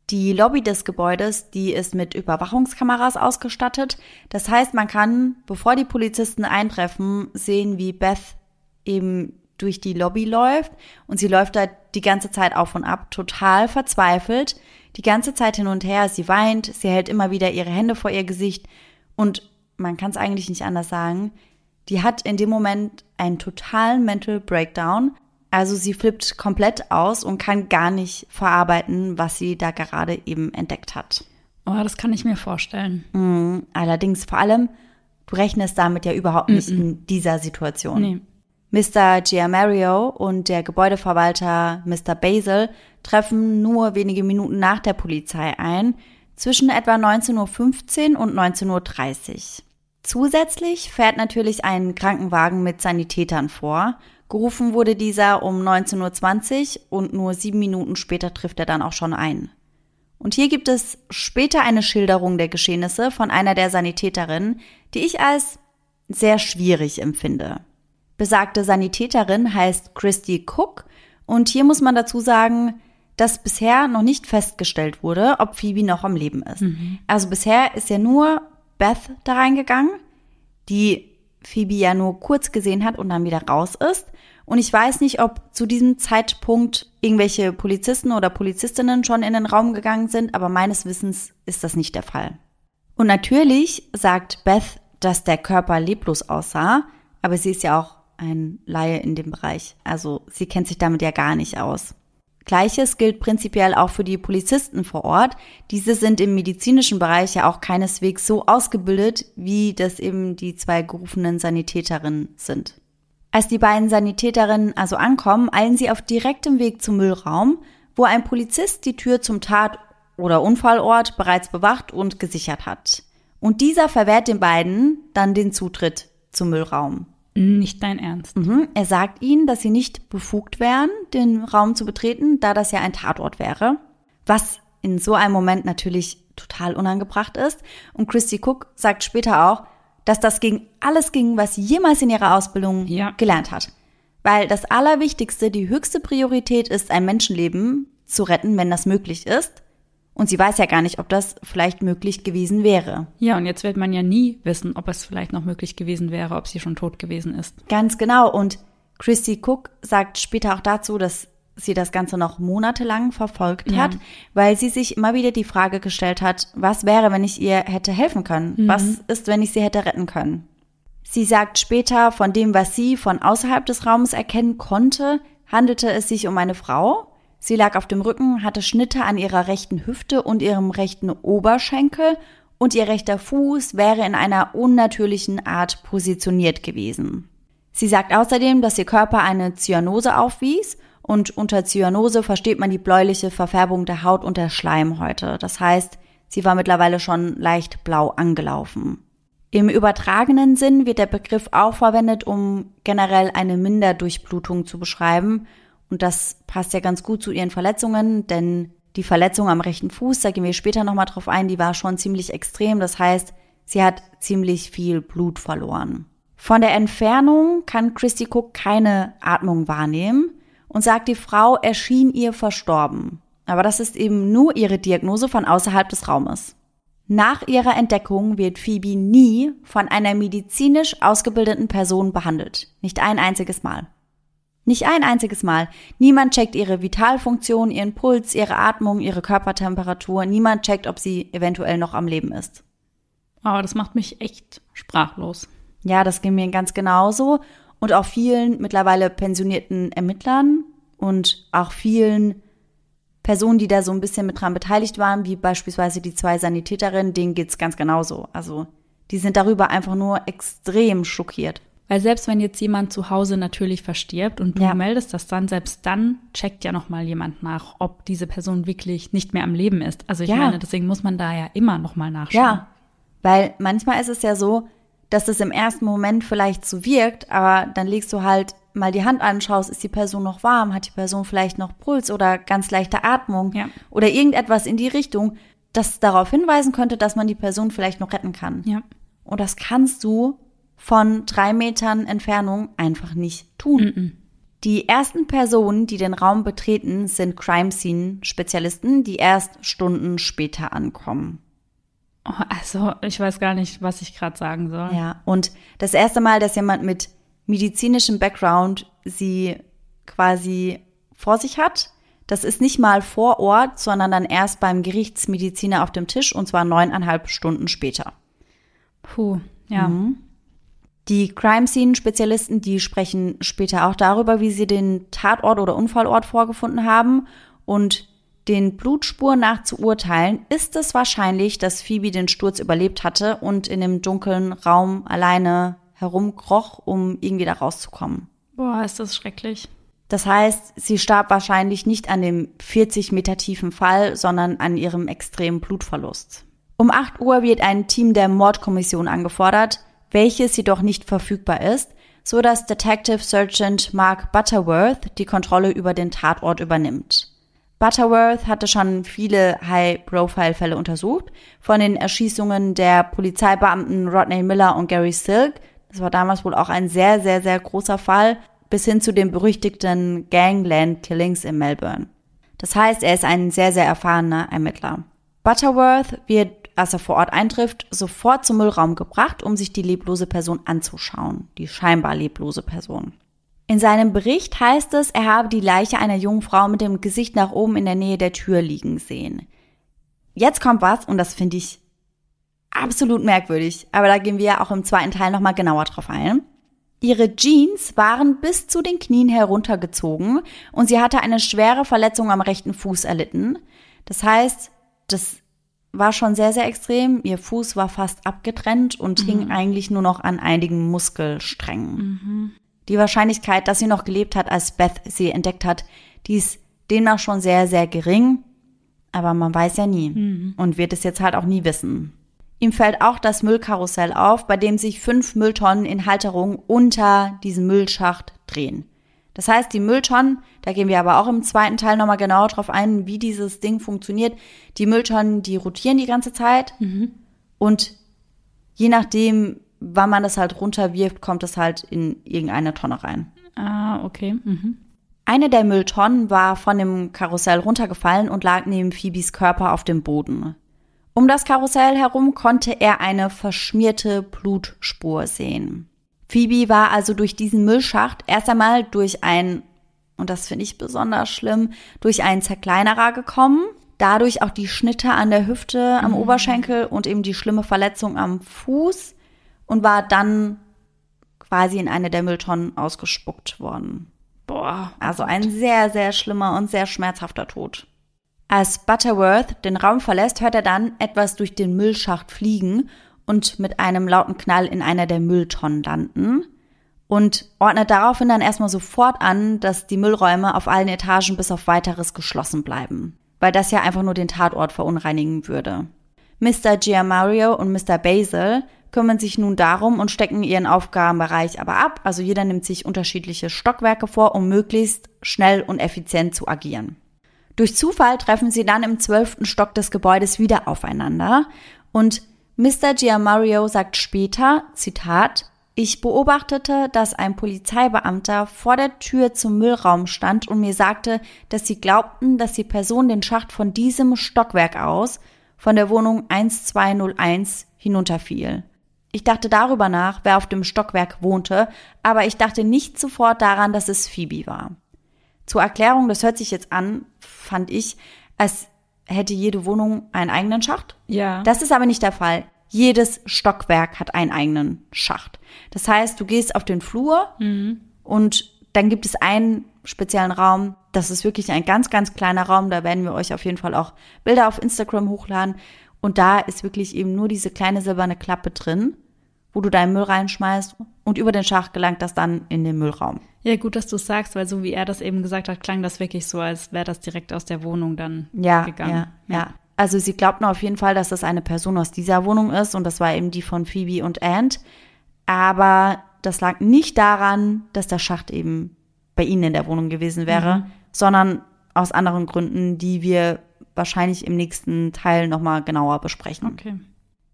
Die Lobby des Gebäudes, die ist mit Überwachungskameras ausgestattet. Das heißt, man kann, bevor die Polizisten eintreffen, sehen, wie Beth eben durch die Lobby läuft und sie läuft da die ganze Zeit auf und ab, total verzweifelt, die ganze Zeit hin und her, sie weint, sie hält immer wieder ihre Hände vor ihr Gesicht und man kann es eigentlich nicht anders sagen, die hat in dem Moment einen totalen Mental Breakdown. Also sie flippt komplett aus und kann gar nicht verarbeiten, was sie da gerade eben entdeckt hat. Oh, das kann ich mir vorstellen. Mm, allerdings vor allem, du rechnest damit ja überhaupt nicht mm -mm. in dieser Situation. Nee. Mr. Giamario und der Gebäudeverwalter Mr. Basil treffen nur wenige Minuten nach der Polizei ein, zwischen etwa 19.15 Uhr und 19.30 Uhr. Zusätzlich fährt natürlich ein Krankenwagen mit Sanitätern vor. Gerufen wurde dieser um 19.20 Uhr und nur sieben Minuten später trifft er dann auch schon ein. Und hier gibt es später eine Schilderung der Geschehnisse von einer der Sanitäterinnen, die ich als sehr schwierig empfinde. Besagte Sanitäterin heißt Christy Cook und hier muss man dazu sagen, dass bisher noch nicht festgestellt wurde, ob Phoebe noch am Leben ist. Mhm. Also bisher ist ja nur Beth da reingegangen, die Phoebe ja nur kurz gesehen hat und dann wieder raus ist. Und ich weiß nicht, ob zu diesem Zeitpunkt irgendwelche Polizisten oder Polizistinnen schon in den Raum gegangen sind, aber meines Wissens ist das nicht der Fall. Und natürlich sagt Beth, dass der Körper leblos aussah, aber sie ist ja auch ein Laie in dem Bereich. Also sie kennt sich damit ja gar nicht aus. Gleiches gilt prinzipiell auch für die Polizisten vor Ort. Diese sind im medizinischen Bereich ja auch keineswegs so ausgebildet, wie das eben die zwei gerufenen Sanitäterinnen sind. Als die beiden Sanitäterinnen also ankommen, eilen sie auf direktem Weg zum Müllraum, wo ein Polizist die Tür zum Tat- oder Unfallort bereits bewacht und gesichert hat. Und dieser verwehrt den beiden dann den Zutritt zum Müllraum. Nicht dein Ernst. Mhm. Er sagt ihnen, dass sie nicht befugt wären, den Raum zu betreten, da das ja ein Tatort wäre. Was in so einem Moment natürlich total unangebracht ist. Und Christy Cook sagt später auch, dass das gegen alles ging, was sie jemals in ihrer Ausbildung ja. gelernt hat. Weil das Allerwichtigste, die höchste Priorität ist, ein Menschenleben zu retten, wenn das möglich ist. Und sie weiß ja gar nicht, ob das vielleicht möglich gewesen wäre. Ja, und jetzt wird man ja nie wissen, ob es vielleicht noch möglich gewesen wäre, ob sie schon tot gewesen ist. Ganz genau. Und Christy Cook sagt später auch dazu, dass sie das Ganze noch monatelang verfolgt hat, ja. weil sie sich immer wieder die Frage gestellt hat, was wäre, wenn ich ihr hätte helfen können? Mhm. Was ist, wenn ich sie hätte retten können? Sie sagt später, von dem, was sie von außerhalb des Raums erkennen konnte, handelte es sich um eine Frau, Sie lag auf dem Rücken, hatte Schnitte an ihrer rechten Hüfte und ihrem rechten Oberschenkel und ihr rechter Fuß wäre in einer unnatürlichen Art positioniert gewesen. Sie sagt außerdem, dass ihr Körper eine Zyanose aufwies und unter Zyanose versteht man die bläuliche Verfärbung der Haut und der Schleimhäute. Das heißt, sie war mittlerweile schon leicht blau angelaufen. Im übertragenen Sinn wird der Begriff auch verwendet, um generell eine Minderdurchblutung zu beschreiben und das passt ja ganz gut zu ihren Verletzungen, denn die Verletzung am rechten Fuß, da gehen wir später nochmal drauf ein, die war schon ziemlich extrem. Das heißt, sie hat ziemlich viel Blut verloren. Von der Entfernung kann Christy Cook keine Atmung wahrnehmen und sagt, die Frau erschien ihr verstorben. Aber das ist eben nur ihre Diagnose von außerhalb des Raumes. Nach ihrer Entdeckung wird Phoebe nie von einer medizinisch ausgebildeten Person behandelt. Nicht ein einziges Mal. Nicht ein einziges Mal. Niemand checkt ihre Vitalfunktion, ihren Puls, ihre Atmung, ihre Körpertemperatur. Niemand checkt, ob sie eventuell noch am Leben ist. Aber das macht mich echt sprachlos. Ja, das ging mir ganz genauso. Und auch vielen mittlerweile pensionierten Ermittlern und auch vielen Personen, die da so ein bisschen mit dran beteiligt waren, wie beispielsweise die zwei Sanitäterinnen, denen geht's ganz genauso. Also die sind darüber einfach nur extrem schockiert. Weil selbst wenn jetzt jemand zu Hause natürlich verstirbt und du ja. meldest das dann, selbst dann checkt ja nochmal jemand nach, ob diese Person wirklich nicht mehr am Leben ist. Also ich ja. meine, deswegen muss man da ja immer nochmal nachschauen. Ja, weil manchmal ist es ja so, dass es im ersten Moment vielleicht so wirkt, aber dann legst du halt mal die Hand an, schaust, ist die Person noch warm, hat die Person vielleicht noch Puls oder ganz leichte Atmung ja. oder irgendetwas in die Richtung, das darauf hinweisen könnte, dass man die Person vielleicht noch retten kann. Ja. Und das kannst du von drei Metern Entfernung einfach nicht tun. Mm -mm. Die ersten Personen, die den Raum betreten, sind Crime Scene Spezialisten, die erst Stunden später ankommen. Oh, also, ich weiß gar nicht, was ich gerade sagen soll. Ja, und das erste Mal, dass jemand mit medizinischem Background sie quasi vor sich hat, das ist nicht mal vor Ort, sondern dann erst beim Gerichtsmediziner auf dem Tisch und zwar neuneinhalb Stunden später. Puh, ja. Mhm. Die Crime Scene Spezialisten, die sprechen später auch darüber, wie sie den Tatort oder Unfallort vorgefunden haben und den Blutspuren nach zu urteilen, ist es wahrscheinlich, dass Phoebe den Sturz überlebt hatte und in dem dunklen Raum alleine herumkroch, um irgendwie da rauszukommen. Boah, ist das schrecklich. Das heißt, sie starb wahrscheinlich nicht an dem 40 Meter tiefen Fall, sondern an ihrem extremen Blutverlust. Um 8 Uhr wird ein Team der Mordkommission angefordert, welches jedoch nicht verfügbar ist, so dass Detective Sergeant Mark Butterworth die Kontrolle über den Tatort übernimmt. Butterworth hatte schon viele High-Profile-Fälle untersucht, von den Erschießungen der Polizeibeamten Rodney Miller und Gary Silk, das war damals wohl auch ein sehr, sehr, sehr großer Fall, bis hin zu den berüchtigten Gangland Killings in Melbourne. Das heißt, er ist ein sehr, sehr erfahrener Ermittler. Butterworth wird als er vor Ort eintrifft, sofort zum Müllraum gebracht, um sich die leblose Person anzuschauen, die scheinbar leblose Person. In seinem Bericht heißt es, er habe die Leiche einer jungen Frau mit dem Gesicht nach oben in der Nähe der Tür liegen sehen. Jetzt kommt was, und das finde ich absolut merkwürdig, aber da gehen wir ja auch im zweiten Teil nochmal genauer drauf ein. Ihre Jeans waren bis zu den Knien heruntergezogen und sie hatte eine schwere Verletzung am rechten Fuß erlitten. Das heißt, das war schon sehr, sehr extrem. Ihr Fuß war fast abgetrennt und mhm. hing eigentlich nur noch an einigen Muskelsträngen. Mhm. Die Wahrscheinlichkeit, dass sie noch gelebt hat, als Beth sie entdeckt hat, die ist demnach schon sehr, sehr gering. Aber man weiß ja nie mhm. und wird es jetzt halt auch nie wissen. Ihm fällt auch das Müllkarussell auf, bei dem sich fünf Mülltonnen in Halterung unter diesem Müllschacht drehen. Das heißt, die Mülltonnen, da gehen wir aber auch im zweiten Teil nochmal genauer drauf ein, wie dieses Ding funktioniert. Die Mülltonnen, die rotieren die ganze Zeit mhm. und je nachdem, wann man das halt runterwirft, kommt es halt in irgendeine Tonne rein. Ah, okay. Mhm. Eine der Mülltonnen war von dem Karussell runtergefallen und lag neben Phoebes Körper auf dem Boden. Um das Karussell herum konnte er eine verschmierte Blutspur sehen. Phoebe war also durch diesen Müllschacht erst einmal durch ein, und das finde ich besonders schlimm, durch einen Zerkleinerer gekommen, dadurch auch die Schnitte an der Hüfte, am mhm. Oberschenkel und eben die schlimme Verletzung am Fuß und war dann quasi in eine der Mülltonnen ausgespuckt worden. Boah. Also ein sehr, sehr schlimmer und sehr schmerzhafter Tod. Als Butterworth den Raum verlässt, hört er dann etwas durch den Müllschacht fliegen und mit einem lauten Knall in einer der Mülltonnen landen und ordnet daraufhin dann erstmal sofort an, dass die Müllräume auf allen Etagen bis auf weiteres geschlossen bleiben, weil das ja einfach nur den Tatort verunreinigen würde. Mr. Giamario und Mr. Basil kümmern sich nun darum und stecken ihren Aufgabenbereich aber ab, also jeder nimmt sich unterschiedliche Stockwerke vor, um möglichst schnell und effizient zu agieren. Durch Zufall treffen sie dann im zwölften Stock des Gebäudes wieder aufeinander und Mr. Giamario sagt später, Zitat, ich beobachtete, dass ein Polizeibeamter vor der Tür zum Müllraum stand und mir sagte, dass sie glaubten, dass die Person den Schacht von diesem Stockwerk aus, von der Wohnung 1201, hinunterfiel. Ich dachte darüber nach, wer auf dem Stockwerk wohnte, aber ich dachte nicht sofort daran, dass es Phoebe war. Zur Erklärung, das hört sich jetzt an, fand ich, als hätte jede Wohnung einen eigenen Schacht. Ja. Das ist aber nicht der Fall. Jedes Stockwerk hat einen eigenen Schacht. Das heißt, du gehst auf den Flur mhm. und dann gibt es einen speziellen Raum. Das ist wirklich ein ganz, ganz kleiner Raum. Da werden wir euch auf jeden Fall auch Bilder auf Instagram hochladen. Und da ist wirklich eben nur diese kleine silberne Klappe drin wo du deinen Müll reinschmeißt und über den Schacht gelangt das dann in den Müllraum. Ja, gut, dass du es sagst, weil so wie er das eben gesagt hat, klang das wirklich so, als wäre das direkt aus der Wohnung dann ja, gegangen. Ja, ja, ja. Also sie glaubten auf jeden Fall, dass das eine Person aus dieser Wohnung ist und das war eben die von Phoebe und Ant. Aber das lag nicht daran, dass der Schacht eben bei ihnen in der Wohnung gewesen wäre, mhm. sondern aus anderen Gründen, die wir wahrscheinlich im nächsten Teil nochmal genauer besprechen. Okay.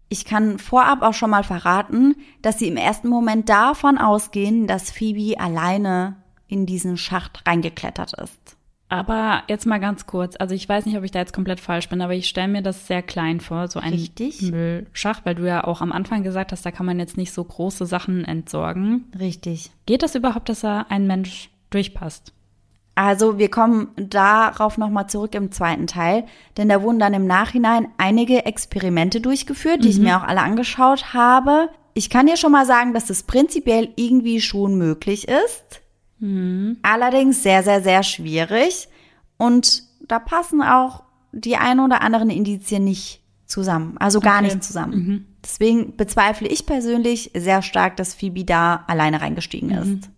Ich kann vorab auch schon mal verraten, dass sie im ersten Moment davon ausgehen, dass Phoebe alleine in diesen Schacht reingeklettert ist. Aber jetzt mal ganz kurz, also ich weiß nicht, ob ich da jetzt komplett falsch bin, aber ich stelle mir das sehr klein vor, so ein Richtig. Müllschacht, weil du ja auch am Anfang gesagt hast, da kann man jetzt nicht so große Sachen entsorgen. Richtig. Geht das überhaupt, dass da ein Mensch durchpasst? Also wir kommen darauf nochmal zurück im zweiten Teil, denn da wurden dann im Nachhinein einige Experimente durchgeführt, die mhm. ich mir auch alle angeschaut habe. Ich kann dir schon mal sagen, dass es prinzipiell irgendwie schon möglich ist. Mhm. Allerdings sehr, sehr, sehr schwierig. Und da passen auch die ein oder anderen Indizien nicht zusammen. Also gar okay. nicht zusammen. Mhm. Deswegen bezweifle ich persönlich sehr stark, dass Phoebe da alleine reingestiegen mhm. ist.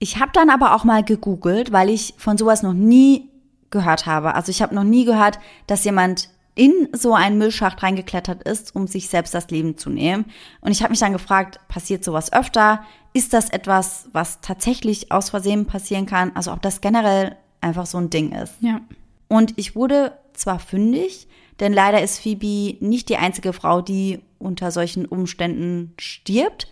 Ich habe dann aber auch mal gegoogelt, weil ich von sowas noch nie gehört habe. Also ich habe noch nie gehört, dass jemand in so einen Müllschacht reingeklettert ist, um sich selbst das Leben zu nehmen. Und ich habe mich dann gefragt, passiert sowas öfter? Ist das etwas, was tatsächlich aus Versehen passieren kann? Also ob das generell einfach so ein Ding ist. Ja. Und ich wurde zwar fündig, denn leider ist Phoebe nicht die einzige Frau, die unter solchen Umständen stirbt.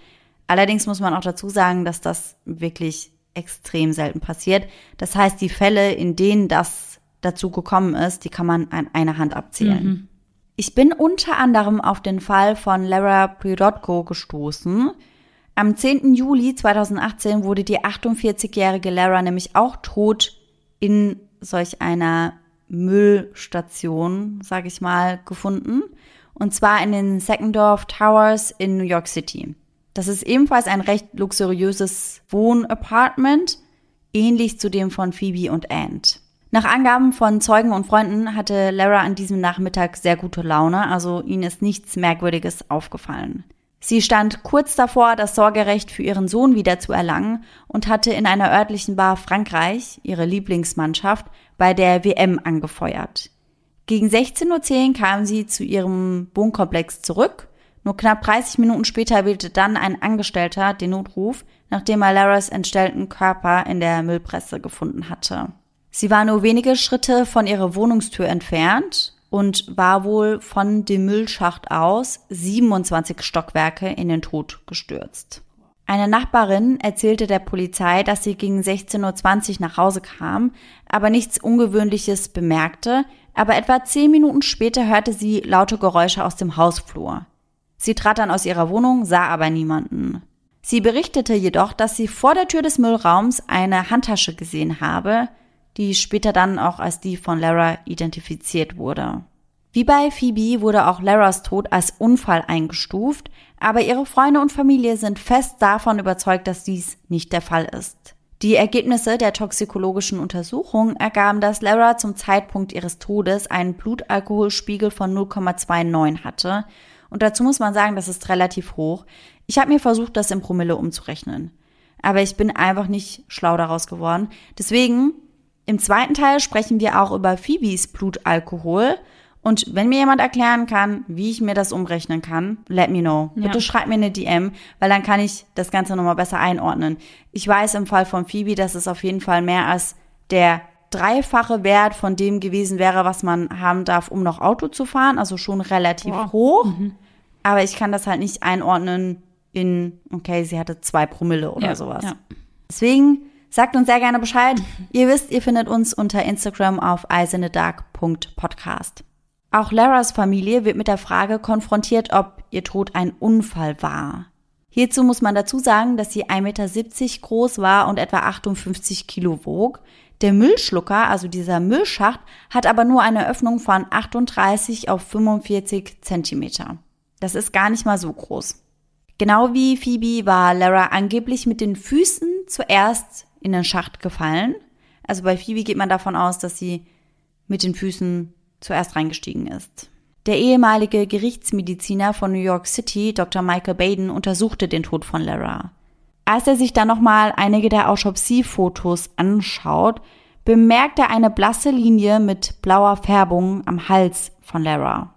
Allerdings muss man auch dazu sagen, dass das wirklich extrem selten passiert. Das heißt, die Fälle, in denen das dazu gekommen ist, die kann man an einer Hand abzählen. Mhm. Ich bin unter anderem auf den Fall von Lara Pridotko gestoßen. Am 10. Juli 2018 wurde die 48-jährige Lara nämlich auch tot in solch einer Müllstation, sage ich mal, gefunden. Und zwar in den Secondorf Towers in New York City. Das ist ebenfalls ein recht luxuriöses Wohnapartment, ähnlich zu dem von Phoebe und Ant. Nach Angaben von Zeugen und Freunden hatte Lara an diesem Nachmittag sehr gute Laune, also ihnen ist nichts Merkwürdiges aufgefallen. Sie stand kurz davor, das Sorgerecht für ihren Sohn wieder zu erlangen und hatte in einer örtlichen Bar Frankreich, ihre Lieblingsmannschaft, bei der WM angefeuert. Gegen 16.10 Uhr kam sie zu ihrem Wohnkomplex zurück. Nur knapp 30 Minuten später wählte dann ein Angestellter den Notruf, nachdem er Laras entstellten Körper in der Müllpresse gefunden hatte. Sie war nur wenige Schritte von ihrer Wohnungstür entfernt und war wohl von dem Müllschacht aus 27 Stockwerke in den Tod gestürzt. Eine Nachbarin erzählte der Polizei, dass sie gegen 16.20 Uhr nach Hause kam, aber nichts Ungewöhnliches bemerkte, aber etwa zehn Minuten später hörte sie laute Geräusche aus dem Hausflur. Sie trat dann aus ihrer Wohnung, sah aber niemanden. Sie berichtete jedoch, dass sie vor der Tür des Müllraums eine Handtasche gesehen habe, die später dann auch als die von Lara identifiziert wurde. Wie bei Phoebe wurde auch Laras Tod als Unfall eingestuft, aber ihre Freunde und Familie sind fest davon überzeugt, dass dies nicht der Fall ist. Die Ergebnisse der toxikologischen Untersuchung ergaben, dass Lara zum Zeitpunkt ihres Todes einen Blutalkoholspiegel von 0,29 hatte. Und dazu muss man sagen, das ist relativ hoch. Ich habe mir versucht, das in Promille umzurechnen. Aber ich bin einfach nicht schlau daraus geworden. Deswegen im zweiten Teil sprechen wir auch über Phoebes Blutalkohol. Und wenn mir jemand erklären kann, wie ich mir das umrechnen kann, let me know. Ja. Bitte schreib mir eine DM, weil dann kann ich das Ganze nochmal besser einordnen. Ich weiß im Fall von Phoebe, dass es auf jeden Fall mehr als der dreifache Wert von dem gewesen wäre, was man haben darf, um noch Auto zu fahren. Also schon relativ wow. hoch. Mhm. Aber ich kann das halt nicht einordnen in, okay, sie hatte zwei Promille oder ja, sowas. Ja. Deswegen Sagt uns sehr gerne Bescheid. Ihr wisst, ihr findet uns unter Instagram auf eisenedark.podcast. Auch Laras Familie wird mit der Frage konfrontiert, ob ihr Tod ein Unfall war. Hierzu muss man dazu sagen, dass sie 1,70 Meter groß war und etwa 58 Kilo wog. Der Müllschlucker, also dieser Müllschacht, hat aber nur eine Öffnung von 38 auf 45 Zentimeter. Das ist gar nicht mal so groß. Genau wie Phoebe war Lara angeblich mit den Füßen zuerst in den Schacht gefallen. Also bei Phoebe geht man davon aus, dass sie mit den Füßen zuerst reingestiegen ist. Der ehemalige Gerichtsmediziner von New York City, Dr. Michael Baden, untersuchte den Tod von Lara. Als er sich dann nochmal einige der Autopsiefotos anschaut, bemerkt er eine blasse Linie mit blauer Färbung am Hals von Lara.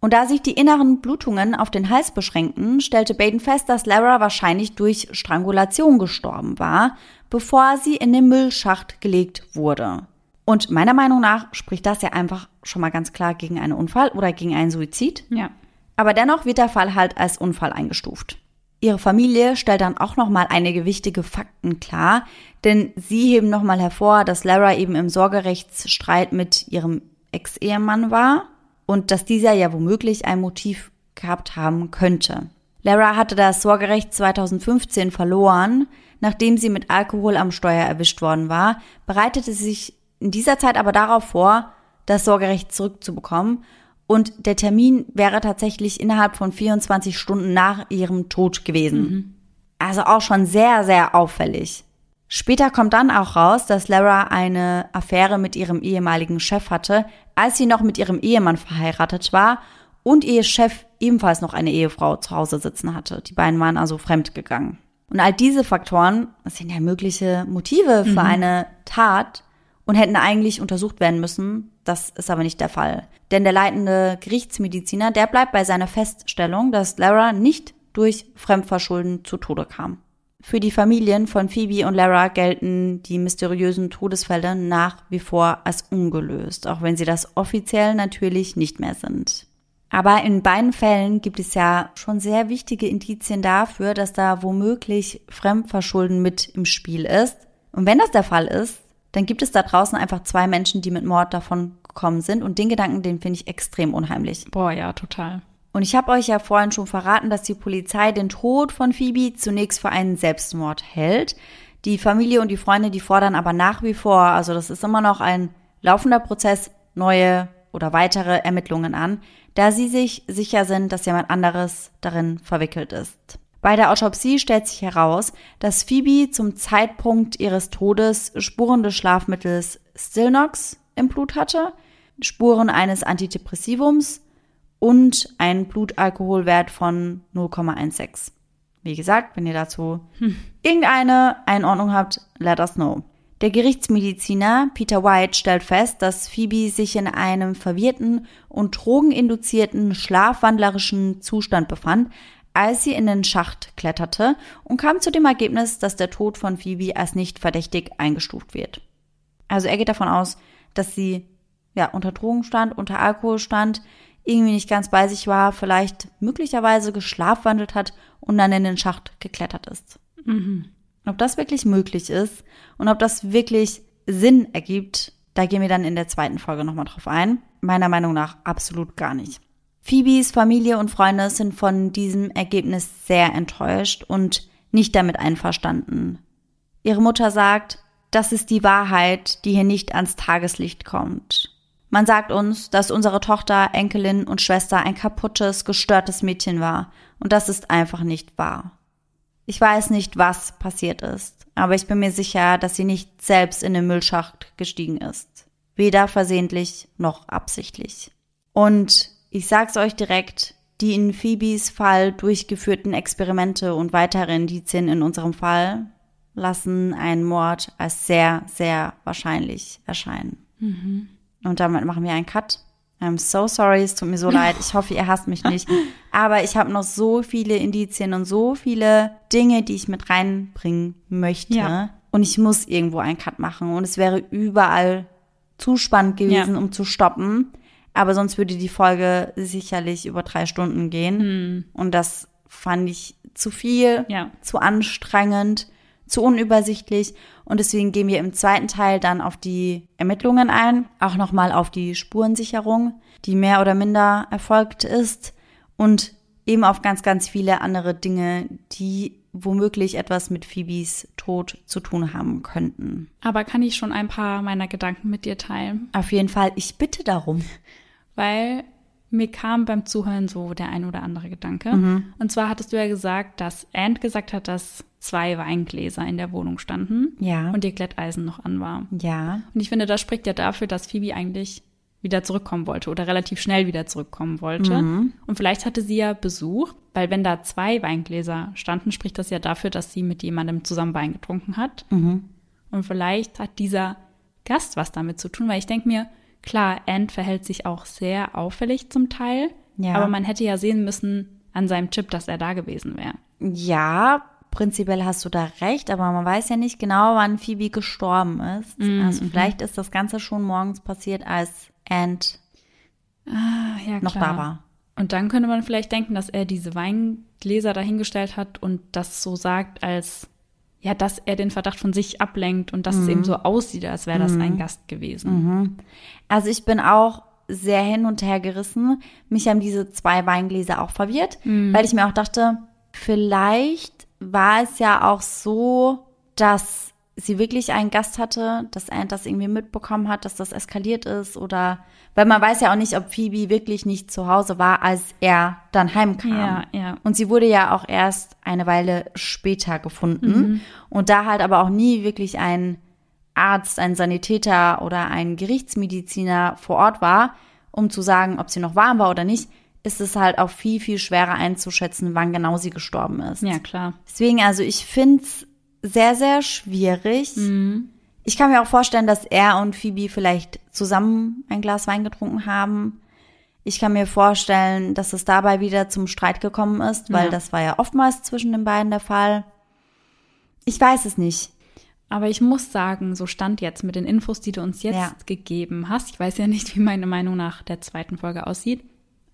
Und da sich die inneren Blutungen auf den Hals beschränkten, stellte Baden fest, dass Lara wahrscheinlich durch Strangulation gestorben war, bevor sie in den Müllschacht gelegt wurde. Und meiner Meinung nach spricht das ja einfach schon mal ganz klar gegen einen Unfall oder gegen einen Suizid. Ja. Aber dennoch wird der Fall halt als Unfall eingestuft. Ihre Familie stellt dann auch nochmal einige wichtige Fakten klar, denn sie heben nochmal hervor, dass Lara eben im Sorgerechtsstreit mit ihrem Ex-Ehemann war und dass dieser ja womöglich ein Motiv gehabt haben könnte. Lara hatte das Sorgerecht 2015 verloren, nachdem sie mit Alkohol am Steuer erwischt worden war, bereitete sich in dieser Zeit aber darauf vor, das Sorgerecht zurückzubekommen und der Termin wäre tatsächlich innerhalb von 24 Stunden nach ihrem Tod gewesen. Mhm. Also auch schon sehr, sehr auffällig. Später kommt dann auch raus, dass Lara eine Affäre mit ihrem ehemaligen Chef hatte, als sie noch mit ihrem Ehemann verheiratet war und ihr Chef ebenfalls noch eine Ehefrau zu Hause sitzen hatte. Die beiden waren also fremdgegangen. Und all diese Faktoren sind ja mögliche Motive für mhm. eine Tat und hätten eigentlich untersucht werden müssen. Das ist aber nicht der Fall. Denn der leitende Gerichtsmediziner, der bleibt bei seiner Feststellung, dass Lara nicht durch Fremdverschulden zu Tode kam. Für die Familien von Phoebe und Lara gelten die mysteriösen Todesfälle nach wie vor als ungelöst, auch wenn sie das offiziell natürlich nicht mehr sind. Aber in beiden Fällen gibt es ja schon sehr wichtige Indizien dafür, dass da womöglich Fremdverschulden mit im Spiel ist. Und wenn das der Fall ist, dann gibt es da draußen einfach zwei Menschen, die mit Mord davon gekommen sind. Und den Gedanken, den finde ich extrem unheimlich. Boah, ja, total. Und ich habe euch ja vorhin schon verraten, dass die Polizei den Tod von Phoebe zunächst für einen Selbstmord hält. Die Familie und die Freunde, die fordern aber nach wie vor, also das ist immer noch ein laufender Prozess, neue oder weitere Ermittlungen an, da sie sich sicher sind, dass jemand anderes darin verwickelt ist. Bei der Autopsie stellt sich heraus, dass Phoebe zum Zeitpunkt ihres Todes Spuren des Schlafmittels Stilnox im Blut hatte, Spuren eines Antidepressivums und einen Blutalkoholwert von 0,16. Wie gesagt, wenn ihr dazu hm. irgendeine Einordnung habt, let us know. Der Gerichtsmediziner Peter White stellt fest, dass Phoebe sich in einem verwirrten und drogeninduzierten schlafwandlerischen Zustand befand, als sie in den Schacht kletterte und kam zu dem Ergebnis, dass der Tod von Phoebe als nicht verdächtig eingestuft wird. Also er geht davon aus, dass sie ja unter Drogen stand, unter Alkohol stand, irgendwie nicht ganz bei sich war, vielleicht möglicherweise geschlafwandelt hat und dann in den Schacht geklettert ist. Mhm. Ob das wirklich möglich ist und ob das wirklich Sinn ergibt, da gehen wir dann in der zweiten Folge nochmal drauf ein. Meiner Meinung nach absolut gar nicht. Phoebes Familie und Freunde sind von diesem Ergebnis sehr enttäuscht und nicht damit einverstanden. Ihre Mutter sagt, das ist die Wahrheit, die hier nicht ans Tageslicht kommt. Man sagt uns, dass unsere Tochter, Enkelin und Schwester ein kaputtes, gestörtes Mädchen war, und das ist einfach nicht wahr. Ich weiß nicht, was passiert ist, aber ich bin mir sicher, dass sie nicht selbst in den Müllschacht gestiegen ist. Weder versehentlich noch absichtlich. Und ich sag's euch direkt, die in Phoebes Fall durchgeführten Experimente und weitere Indizien in unserem Fall lassen einen Mord als sehr, sehr wahrscheinlich erscheinen. Mhm. Und damit machen wir einen Cut. I'm so sorry, es tut mir so leid. Ich hoffe, ihr hasst mich nicht. Aber ich habe noch so viele Indizien und so viele Dinge, die ich mit reinbringen möchte. Ja. Und ich muss irgendwo einen Cut machen. Und es wäre überall zu spannend gewesen, ja. um zu stoppen. Aber sonst würde die Folge sicherlich über drei Stunden gehen. Hm. Und das fand ich zu viel, ja. zu anstrengend, zu unübersichtlich. Und deswegen gehen wir im zweiten Teil dann auf die Ermittlungen ein, auch nochmal auf die Spurensicherung, die mehr oder minder erfolgt ist und eben auf ganz, ganz viele andere Dinge, die womöglich etwas mit Phoebes Tod zu tun haben könnten. Aber kann ich schon ein paar meiner Gedanken mit dir teilen? Auf jeden Fall, ich bitte darum. Weil mir kam beim Zuhören so der ein oder andere Gedanke. Mhm. Und zwar hattest du ja gesagt, dass Ant gesagt hat, dass zwei Weingläser in der Wohnung standen. Ja. Und ihr Glätteisen noch an war. Ja. Und ich finde, das spricht ja dafür, dass Phoebe eigentlich wieder zurückkommen wollte oder relativ schnell wieder zurückkommen wollte. Mhm. Und vielleicht hatte sie ja Besuch, weil wenn da zwei Weingläser standen, spricht das ja dafür, dass sie mit jemandem zusammen Wein getrunken hat. Mhm. Und vielleicht hat dieser Gast was damit zu tun, weil ich denke mir, Klar, Ant verhält sich auch sehr auffällig zum Teil, ja. aber man hätte ja sehen müssen an seinem Chip, dass er da gewesen wäre. Ja, prinzipiell hast du da recht, aber man weiß ja nicht genau, wann Phoebe gestorben ist. Mhm. Also vielleicht ist das Ganze schon morgens passiert, als Ant ah, ja, noch da war. Und dann könnte man vielleicht denken, dass er diese Weingläser dahingestellt hat und das so sagt, als ja, dass er den Verdacht von sich ablenkt und dass mhm. es eben so aussieht, als wäre das mhm. ein Gast gewesen. Mhm. Also ich bin auch sehr hin und her gerissen. Mich haben diese zwei Weingläser auch verwirrt, mhm. weil ich mir auch dachte, vielleicht war es ja auch so, dass sie wirklich einen Gast hatte, dass er das irgendwie mitbekommen hat, dass das eskaliert ist oder weil man weiß ja auch nicht, ob Phoebe wirklich nicht zu Hause war, als er dann heimkam. Ja, ja. Und sie wurde ja auch erst eine Weile später gefunden mhm. und da halt aber auch nie wirklich ein Arzt, ein Sanitäter oder ein Gerichtsmediziner vor Ort war, um zu sagen, ob sie noch warm war oder nicht, ist es halt auch viel, viel schwerer einzuschätzen, wann genau sie gestorben ist. Ja, klar. Deswegen, also ich finde es sehr, sehr schwierig. Mhm. Ich kann mir auch vorstellen, dass er und Phoebe vielleicht zusammen ein Glas Wein getrunken haben. Ich kann mir vorstellen, dass es dabei wieder zum Streit gekommen ist, weil ja. das war ja oftmals zwischen den beiden der Fall. Ich weiß es nicht. Aber ich muss sagen, so stand jetzt mit den Infos, die du uns jetzt ja. gegeben hast. Ich weiß ja nicht, wie meine Meinung nach der zweiten Folge aussieht.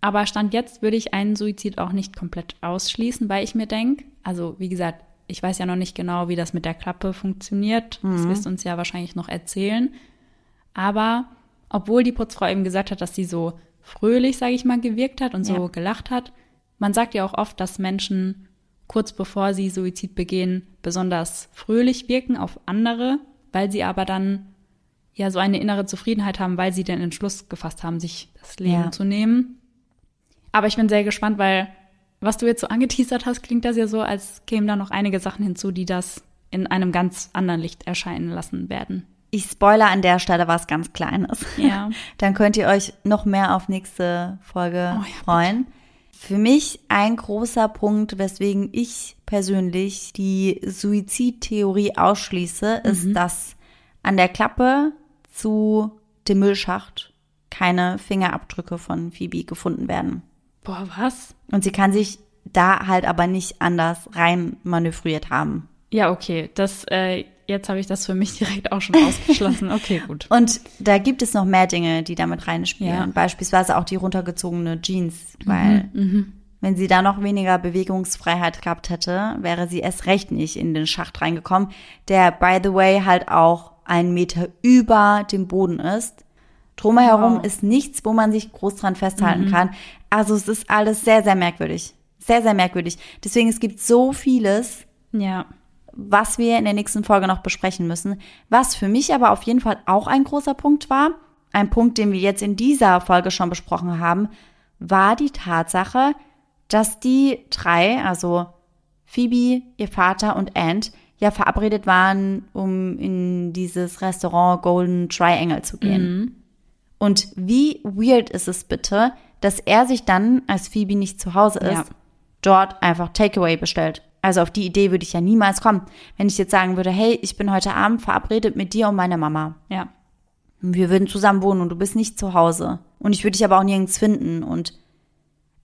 Aber stand jetzt würde ich einen Suizid auch nicht komplett ausschließen, weil ich mir denke, also wie gesagt, ich weiß ja noch nicht genau, wie das mit der Klappe funktioniert. Mhm. Das wirst du uns ja wahrscheinlich noch erzählen. Aber obwohl die Putzfrau eben gesagt hat, dass sie so fröhlich, sage ich mal, gewirkt hat und so ja. gelacht hat, man sagt ja auch oft, dass Menschen kurz bevor sie Suizid begehen, besonders fröhlich wirken auf andere, weil sie aber dann ja so eine innere Zufriedenheit haben, weil sie den Entschluss gefasst haben, sich das Leben ja. zu nehmen. Aber ich bin sehr gespannt, weil was du jetzt so angeteasert hast, klingt das ja so, als kämen da noch einige Sachen hinzu, die das in einem ganz anderen Licht erscheinen lassen werden. Ich spoiler an der Stelle was ganz Kleines. Ja. Dann könnt ihr euch noch mehr auf nächste Folge oh, ja, freuen. Bitte. Für mich ein großer Punkt, weswegen ich persönlich die Suizidtheorie ausschließe, mhm. ist, dass an der Klappe zu dem Müllschacht keine Fingerabdrücke von Phoebe gefunden werden. Boah, was? Und sie kann sich da halt aber nicht anders rein manövriert haben. Ja, okay. Das, äh, jetzt habe ich das für mich direkt auch schon ausgeschlossen. Okay, gut. Und da gibt es noch mehr Dinge, die damit reinspielen. Ja. Beispielsweise auch die runtergezogene Jeans, weil mhm, mhm, wenn sie da noch weniger Bewegungsfreiheit gehabt hätte, wäre sie erst recht nicht in den Schacht reingekommen, der, by the way, halt auch einen Meter über dem Boden ist. Drumherum wow. ist nichts, wo man sich groß dran festhalten mhm. kann. Also es ist alles sehr, sehr merkwürdig. Sehr, sehr merkwürdig. Deswegen, es gibt so vieles, ja. was wir in der nächsten Folge noch besprechen müssen. Was für mich aber auf jeden Fall auch ein großer Punkt war, ein Punkt, den wir jetzt in dieser Folge schon besprochen haben, war die Tatsache, dass die drei, also Phoebe, ihr Vater und Ant, ja verabredet waren, um in dieses Restaurant Golden Triangle zu gehen. Mhm. Und wie weird ist es bitte, dass er sich dann, als Phoebe nicht zu Hause ist, ja. dort einfach Takeaway bestellt. Also auf die Idee würde ich ja niemals kommen, wenn ich jetzt sagen würde, hey, ich bin heute Abend verabredet mit dir und meiner Mama. Ja. Wir würden zusammen wohnen und du bist nicht zu Hause. Und ich würde dich aber auch nirgends finden. Und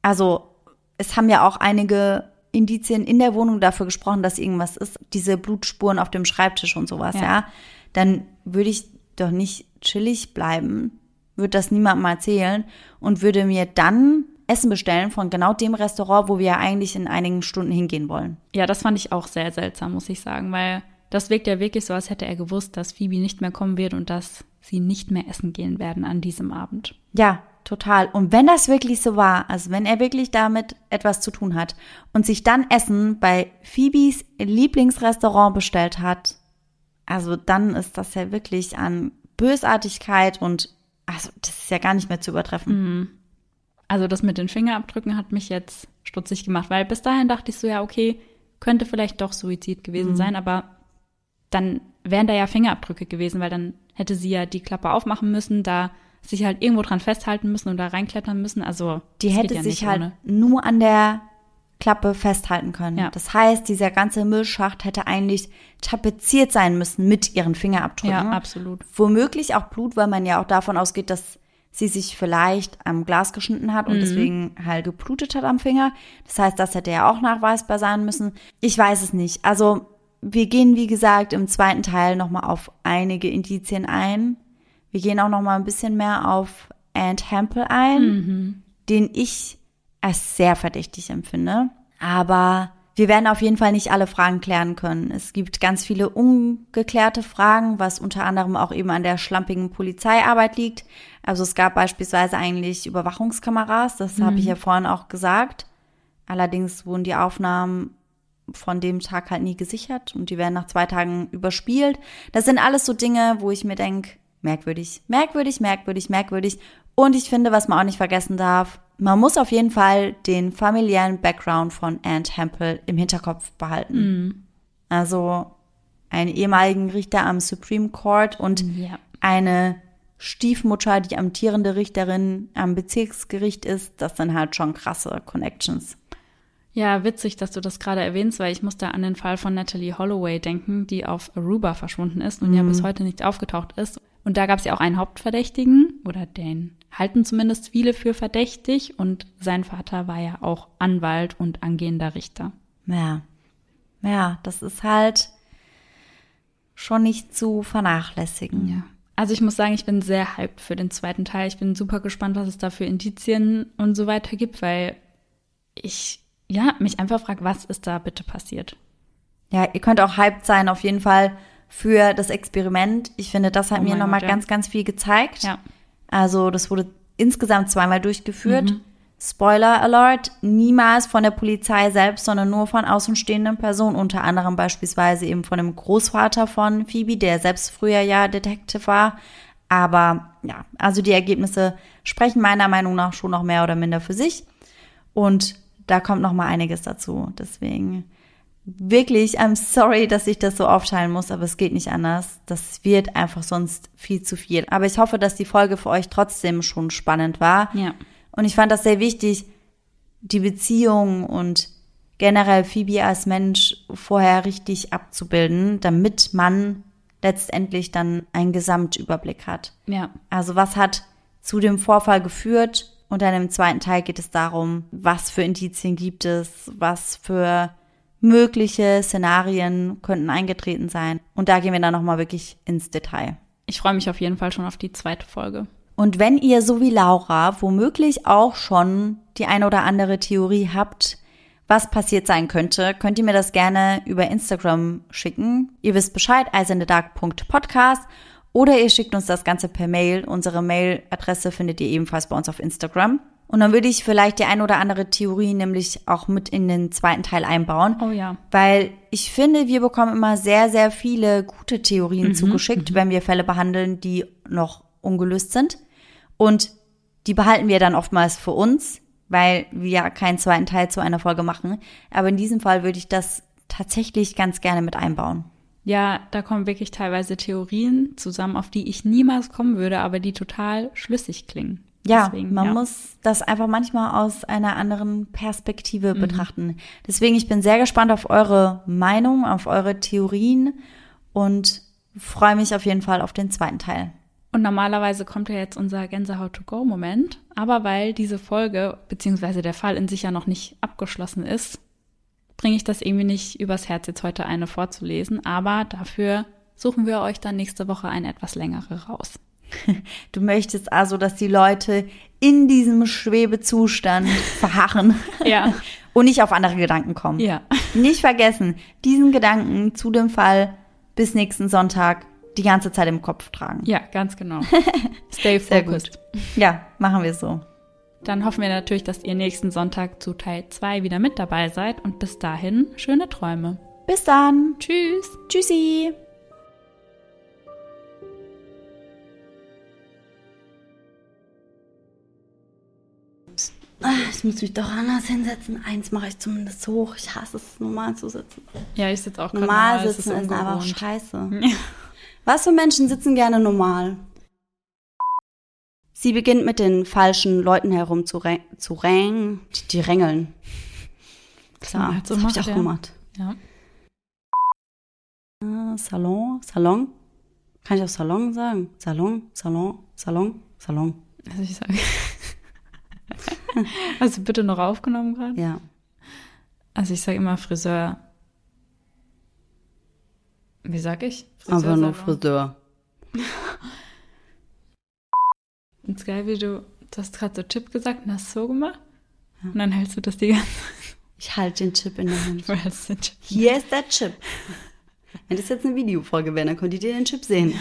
also, es haben ja auch einige Indizien in der Wohnung dafür gesprochen, dass irgendwas ist. Diese Blutspuren auf dem Schreibtisch und sowas, ja. ja? Dann würde ich doch nicht chillig bleiben würde das niemandem erzählen und würde mir dann Essen bestellen von genau dem Restaurant, wo wir ja eigentlich in einigen Stunden hingehen wollen. Ja, das fand ich auch sehr seltsam, muss ich sagen, weil das wirkt ja wirklich so, als hätte er gewusst, dass Phoebe nicht mehr kommen wird und dass sie nicht mehr essen gehen werden an diesem Abend. Ja, total. Und wenn das wirklich so war, also wenn er wirklich damit etwas zu tun hat und sich dann Essen bei Phoebes Lieblingsrestaurant bestellt hat, also dann ist das ja wirklich an Bösartigkeit und also das ist ja gar nicht mehr zu übertreffen. Mhm. Also das mit den Fingerabdrücken hat mich jetzt stutzig gemacht, weil bis dahin dachte ich so, ja, okay, könnte vielleicht doch Suizid gewesen mhm. sein, aber dann wären da ja Fingerabdrücke gewesen, weil dann hätte sie ja die Klappe aufmachen müssen, da sich halt irgendwo dran festhalten müssen und da reinklettern müssen. Also die hätte ja sich halt ohne. nur an der Klappe festhalten können. Ja. Das heißt, dieser ganze Müllschacht hätte eigentlich tapeziert sein müssen mit ihren Fingerabdrücken. Ja, absolut. Womöglich auch Blut, weil man ja auch davon ausgeht, dass sie sich vielleicht am Glas geschnitten hat und mhm. deswegen halt geblutet hat am Finger. Das heißt, das hätte ja auch nachweisbar sein müssen. Ich weiß es nicht. Also wir gehen, wie gesagt, im zweiten Teil nochmal auf einige Indizien ein. Wir gehen auch nochmal ein bisschen mehr auf Ant Hempel ein, mhm. den ich als sehr verdächtig empfinde. Aber wir werden auf jeden Fall nicht alle Fragen klären können. Es gibt ganz viele ungeklärte Fragen, was unter anderem auch eben an der schlampigen Polizeiarbeit liegt. Also es gab beispielsweise eigentlich Überwachungskameras, das mhm. habe ich ja vorhin auch gesagt. Allerdings wurden die Aufnahmen von dem Tag halt nie gesichert und die werden nach zwei Tagen überspielt. Das sind alles so Dinge, wo ich mir denke, merkwürdig, merkwürdig, merkwürdig, merkwürdig. Und ich finde, was man auch nicht vergessen darf, man muss auf jeden Fall den familiären Background von Anne Temple im Hinterkopf behalten. Mhm. Also einen ehemaligen Richter am Supreme Court und ja. eine Stiefmutter, die amtierende Richterin am Bezirksgericht ist, das sind halt schon krasse Connections. Ja, witzig, dass du das gerade erwähnst, weil ich musste an den Fall von Natalie Holloway denken, die auf Aruba verschwunden ist und mhm. ja bis heute nicht aufgetaucht ist. Und da gab es ja auch einen Hauptverdächtigen, oder den halten zumindest viele für verdächtig. Und sein Vater war ja auch Anwalt und angehender Richter. Ja. Ja, das ist halt schon nicht zu vernachlässigen. Ja. Also ich muss sagen, ich bin sehr hyped für den zweiten Teil. Ich bin super gespannt, was es da für Indizien und so weiter gibt, weil ich ja, mich einfach frage, was ist da bitte passiert? Ja, ihr könnt auch hyped sein, auf jeden Fall für das Experiment. Ich finde, das hat oh mir nochmal ja. ganz, ganz viel gezeigt. Ja. Also, das wurde insgesamt zweimal durchgeführt. Mhm. Spoiler Alert, niemals von der Polizei selbst, sondern nur von außenstehenden Personen, unter anderem beispielsweise eben von dem Großvater von Phoebe, der selbst früher ja Detective war. Aber ja, also die Ergebnisse sprechen meiner Meinung nach schon noch mehr oder minder für sich. Und da kommt noch mal einiges dazu. Deswegen wirklich, I'm sorry, dass ich das so aufteilen muss, aber es geht nicht anders. Das wird einfach sonst viel zu viel. Aber ich hoffe, dass die Folge für euch trotzdem schon spannend war. Ja. Und ich fand das sehr wichtig, die Beziehung und generell Phoebe als Mensch vorher richtig abzubilden, damit man letztendlich dann einen Gesamtüberblick hat. Ja. Also was hat zu dem Vorfall geführt und dann im zweiten Teil geht es darum, was für Indizien gibt es, was für mögliche Szenarien könnten eingetreten sein. Und da gehen wir dann nochmal wirklich ins Detail. Ich freue mich auf jeden Fall schon auf die zweite Folge. Und wenn ihr so wie Laura womöglich auch schon die eine oder andere Theorie habt, was passiert sein könnte, könnt ihr mir das gerne über Instagram schicken. Ihr wisst Bescheid, eisendedark.podcast oder ihr schickt uns das Ganze per Mail. Unsere Mailadresse findet ihr ebenfalls bei uns auf Instagram. Und dann würde ich vielleicht die ein oder andere Theorie nämlich auch mit in den zweiten Teil einbauen. Oh ja. Weil ich finde, wir bekommen immer sehr, sehr viele gute Theorien mhm, zugeschickt, mhm. wenn wir Fälle behandeln, die noch ungelöst sind. Und die behalten wir dann oftmals für uns, weil wir ja keinen zweiten Teil zu einer Folge machen. Aber in diesem Fall würde ich das tatsächlich ganz gerne mit einbauen. Ja, da kommen wirklich teilweise Theorien zusammen, auf die ich niemals kommen würde, aber die total schlüssig klingen. Ja, Deswegen, man ja. muss das einfach manchmal aus einer anderen Perspektive mhm. betrachten. Deswegen, ich bin sehr gespannt auf eure Meinung, auf eure Theorien und freue mich auf jeden Fall auf den zweiten Teil. Und normalerweise kommt ja jetzt unser Gänsehaut-to-go-Moment. Aber weil diese Folge beziehungsweise der Fall in sich ja noch nicht abgeschlossen ist, bringe ich das irgendwie nicht übers Herz, jetzt heute eine vorzulesen, aber dafür suchen wir euch dann nächste Woche eine etwas längere raus. Du möchtest also, dass die Leute in diesem Schwebezustand verharren. ja. Und nicht auf andere Gedanken kommen. Ja. Nicht vergessen, diesen Gedanken zu dem Fall bis nächsten Sonntag die ganze Zeit im Kopf tragen. Ja, ganz genau. Stay focused. Ja, machen wir so. Dann hoffen wir natürlich, dass ihr nächsten Sonntag zu Teil 2 wieder mit dabei seid und bis dahin schöne Träume. Bis dann. Tschüss. Tschüssi. Ich muss mich doch anders hinsetzen. Eins mache ich zumindest hoch. Ich hasse es, normal zu sitzen. Ja, ich sitze auch normal. Normal sitzen ist, ist einfach scheiße. Ja. Was für Menschen sitzen gerne normal? Sie beginnt mit den falschen Leuten herum zu, zu rängen, die, die rängeln. Klar, halt so das habe ich auch ja. gemacht. Ja. Ah, Salon, Salon. Kann ich auch Salon sagen? Salon, Salon, Salon, Salon. Also ich sage. Hast du bitte noch aufgenommen gerade? Ja. Also ich sage immer Friseur. Wie sag ich? Friseur, Aber nur Friseur. Und geil, wie du, du hast gerade so Chip gesagt und hast so gemacht. Ja. Und dann hältst du das die ganze Zeit. Ich halte den Chip in der Hand. Du hältst den Chip. Hier ist der Chip. Wenn das jetzt eine Videofolge wäre, dann könntet ihr den Chip sehen.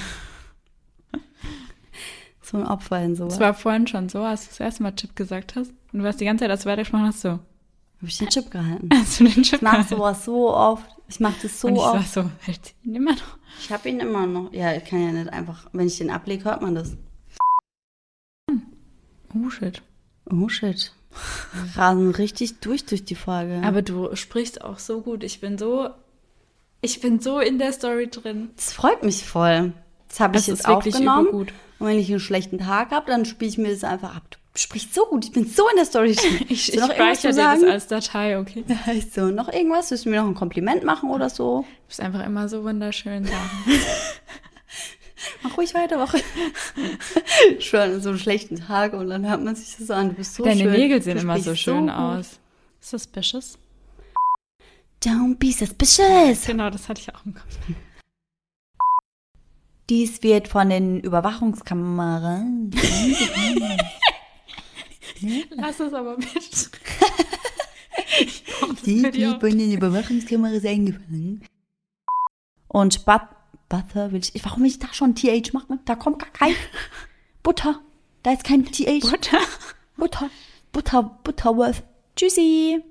Ein Opfer in sowas. Das war vorhin schon so, als du das erste Mal Chip gesagt hast. Und du warst die ganze Zeit, als du weitergesprochen hast, so. Habe ich den Chip gehalten? Hast du den Chip ich mach gehalten? sowas so oft. Ich mach das so Und ich oft. so, hält ihn immer noch? Ich habe ihn immer noch. Ja, ich kann ja nicht einfach, wenn ich den ablege, hört man das. Oh shit. Oh shit. Rasen richtig durch durch die Folge. Aber du sprichst auch so gut. Ich bin so, ich bin so in der Story drin. Das freut mich voll. Das habe ich jetzt aufgenommen. Gut. Und wenn ich einen schlechten Tag habe, dann spiele ich mir das einfach ab. Du sprichst so gut, ich bin so in der Story. ich ich speichere dir das als Datei, okay? So, noch irgendwas? Willst du mir noch ein Kompliment machen oder so? Du bist einfach immer so wunderschön. Mach ruhig weiter, mach. Schon so einen schlechten Tag und dann hört man sich das an. Du bist so Deine schön. Nägel sehen immer so schön so aus. Suspicious? Don't be suspicious. Genau, das hatte ich auch im Kopf. Dies wird von den Überwachungskameras. Lass es aber bitte. Die wird von den Überwachungskameras eingefangen. Und But Butter will ich. Warum will ich da schon TH machen? Da kommt gar kein Butter. Da ist kein TH. Butter. Butter. Butter. Butterworth. Tschüssi.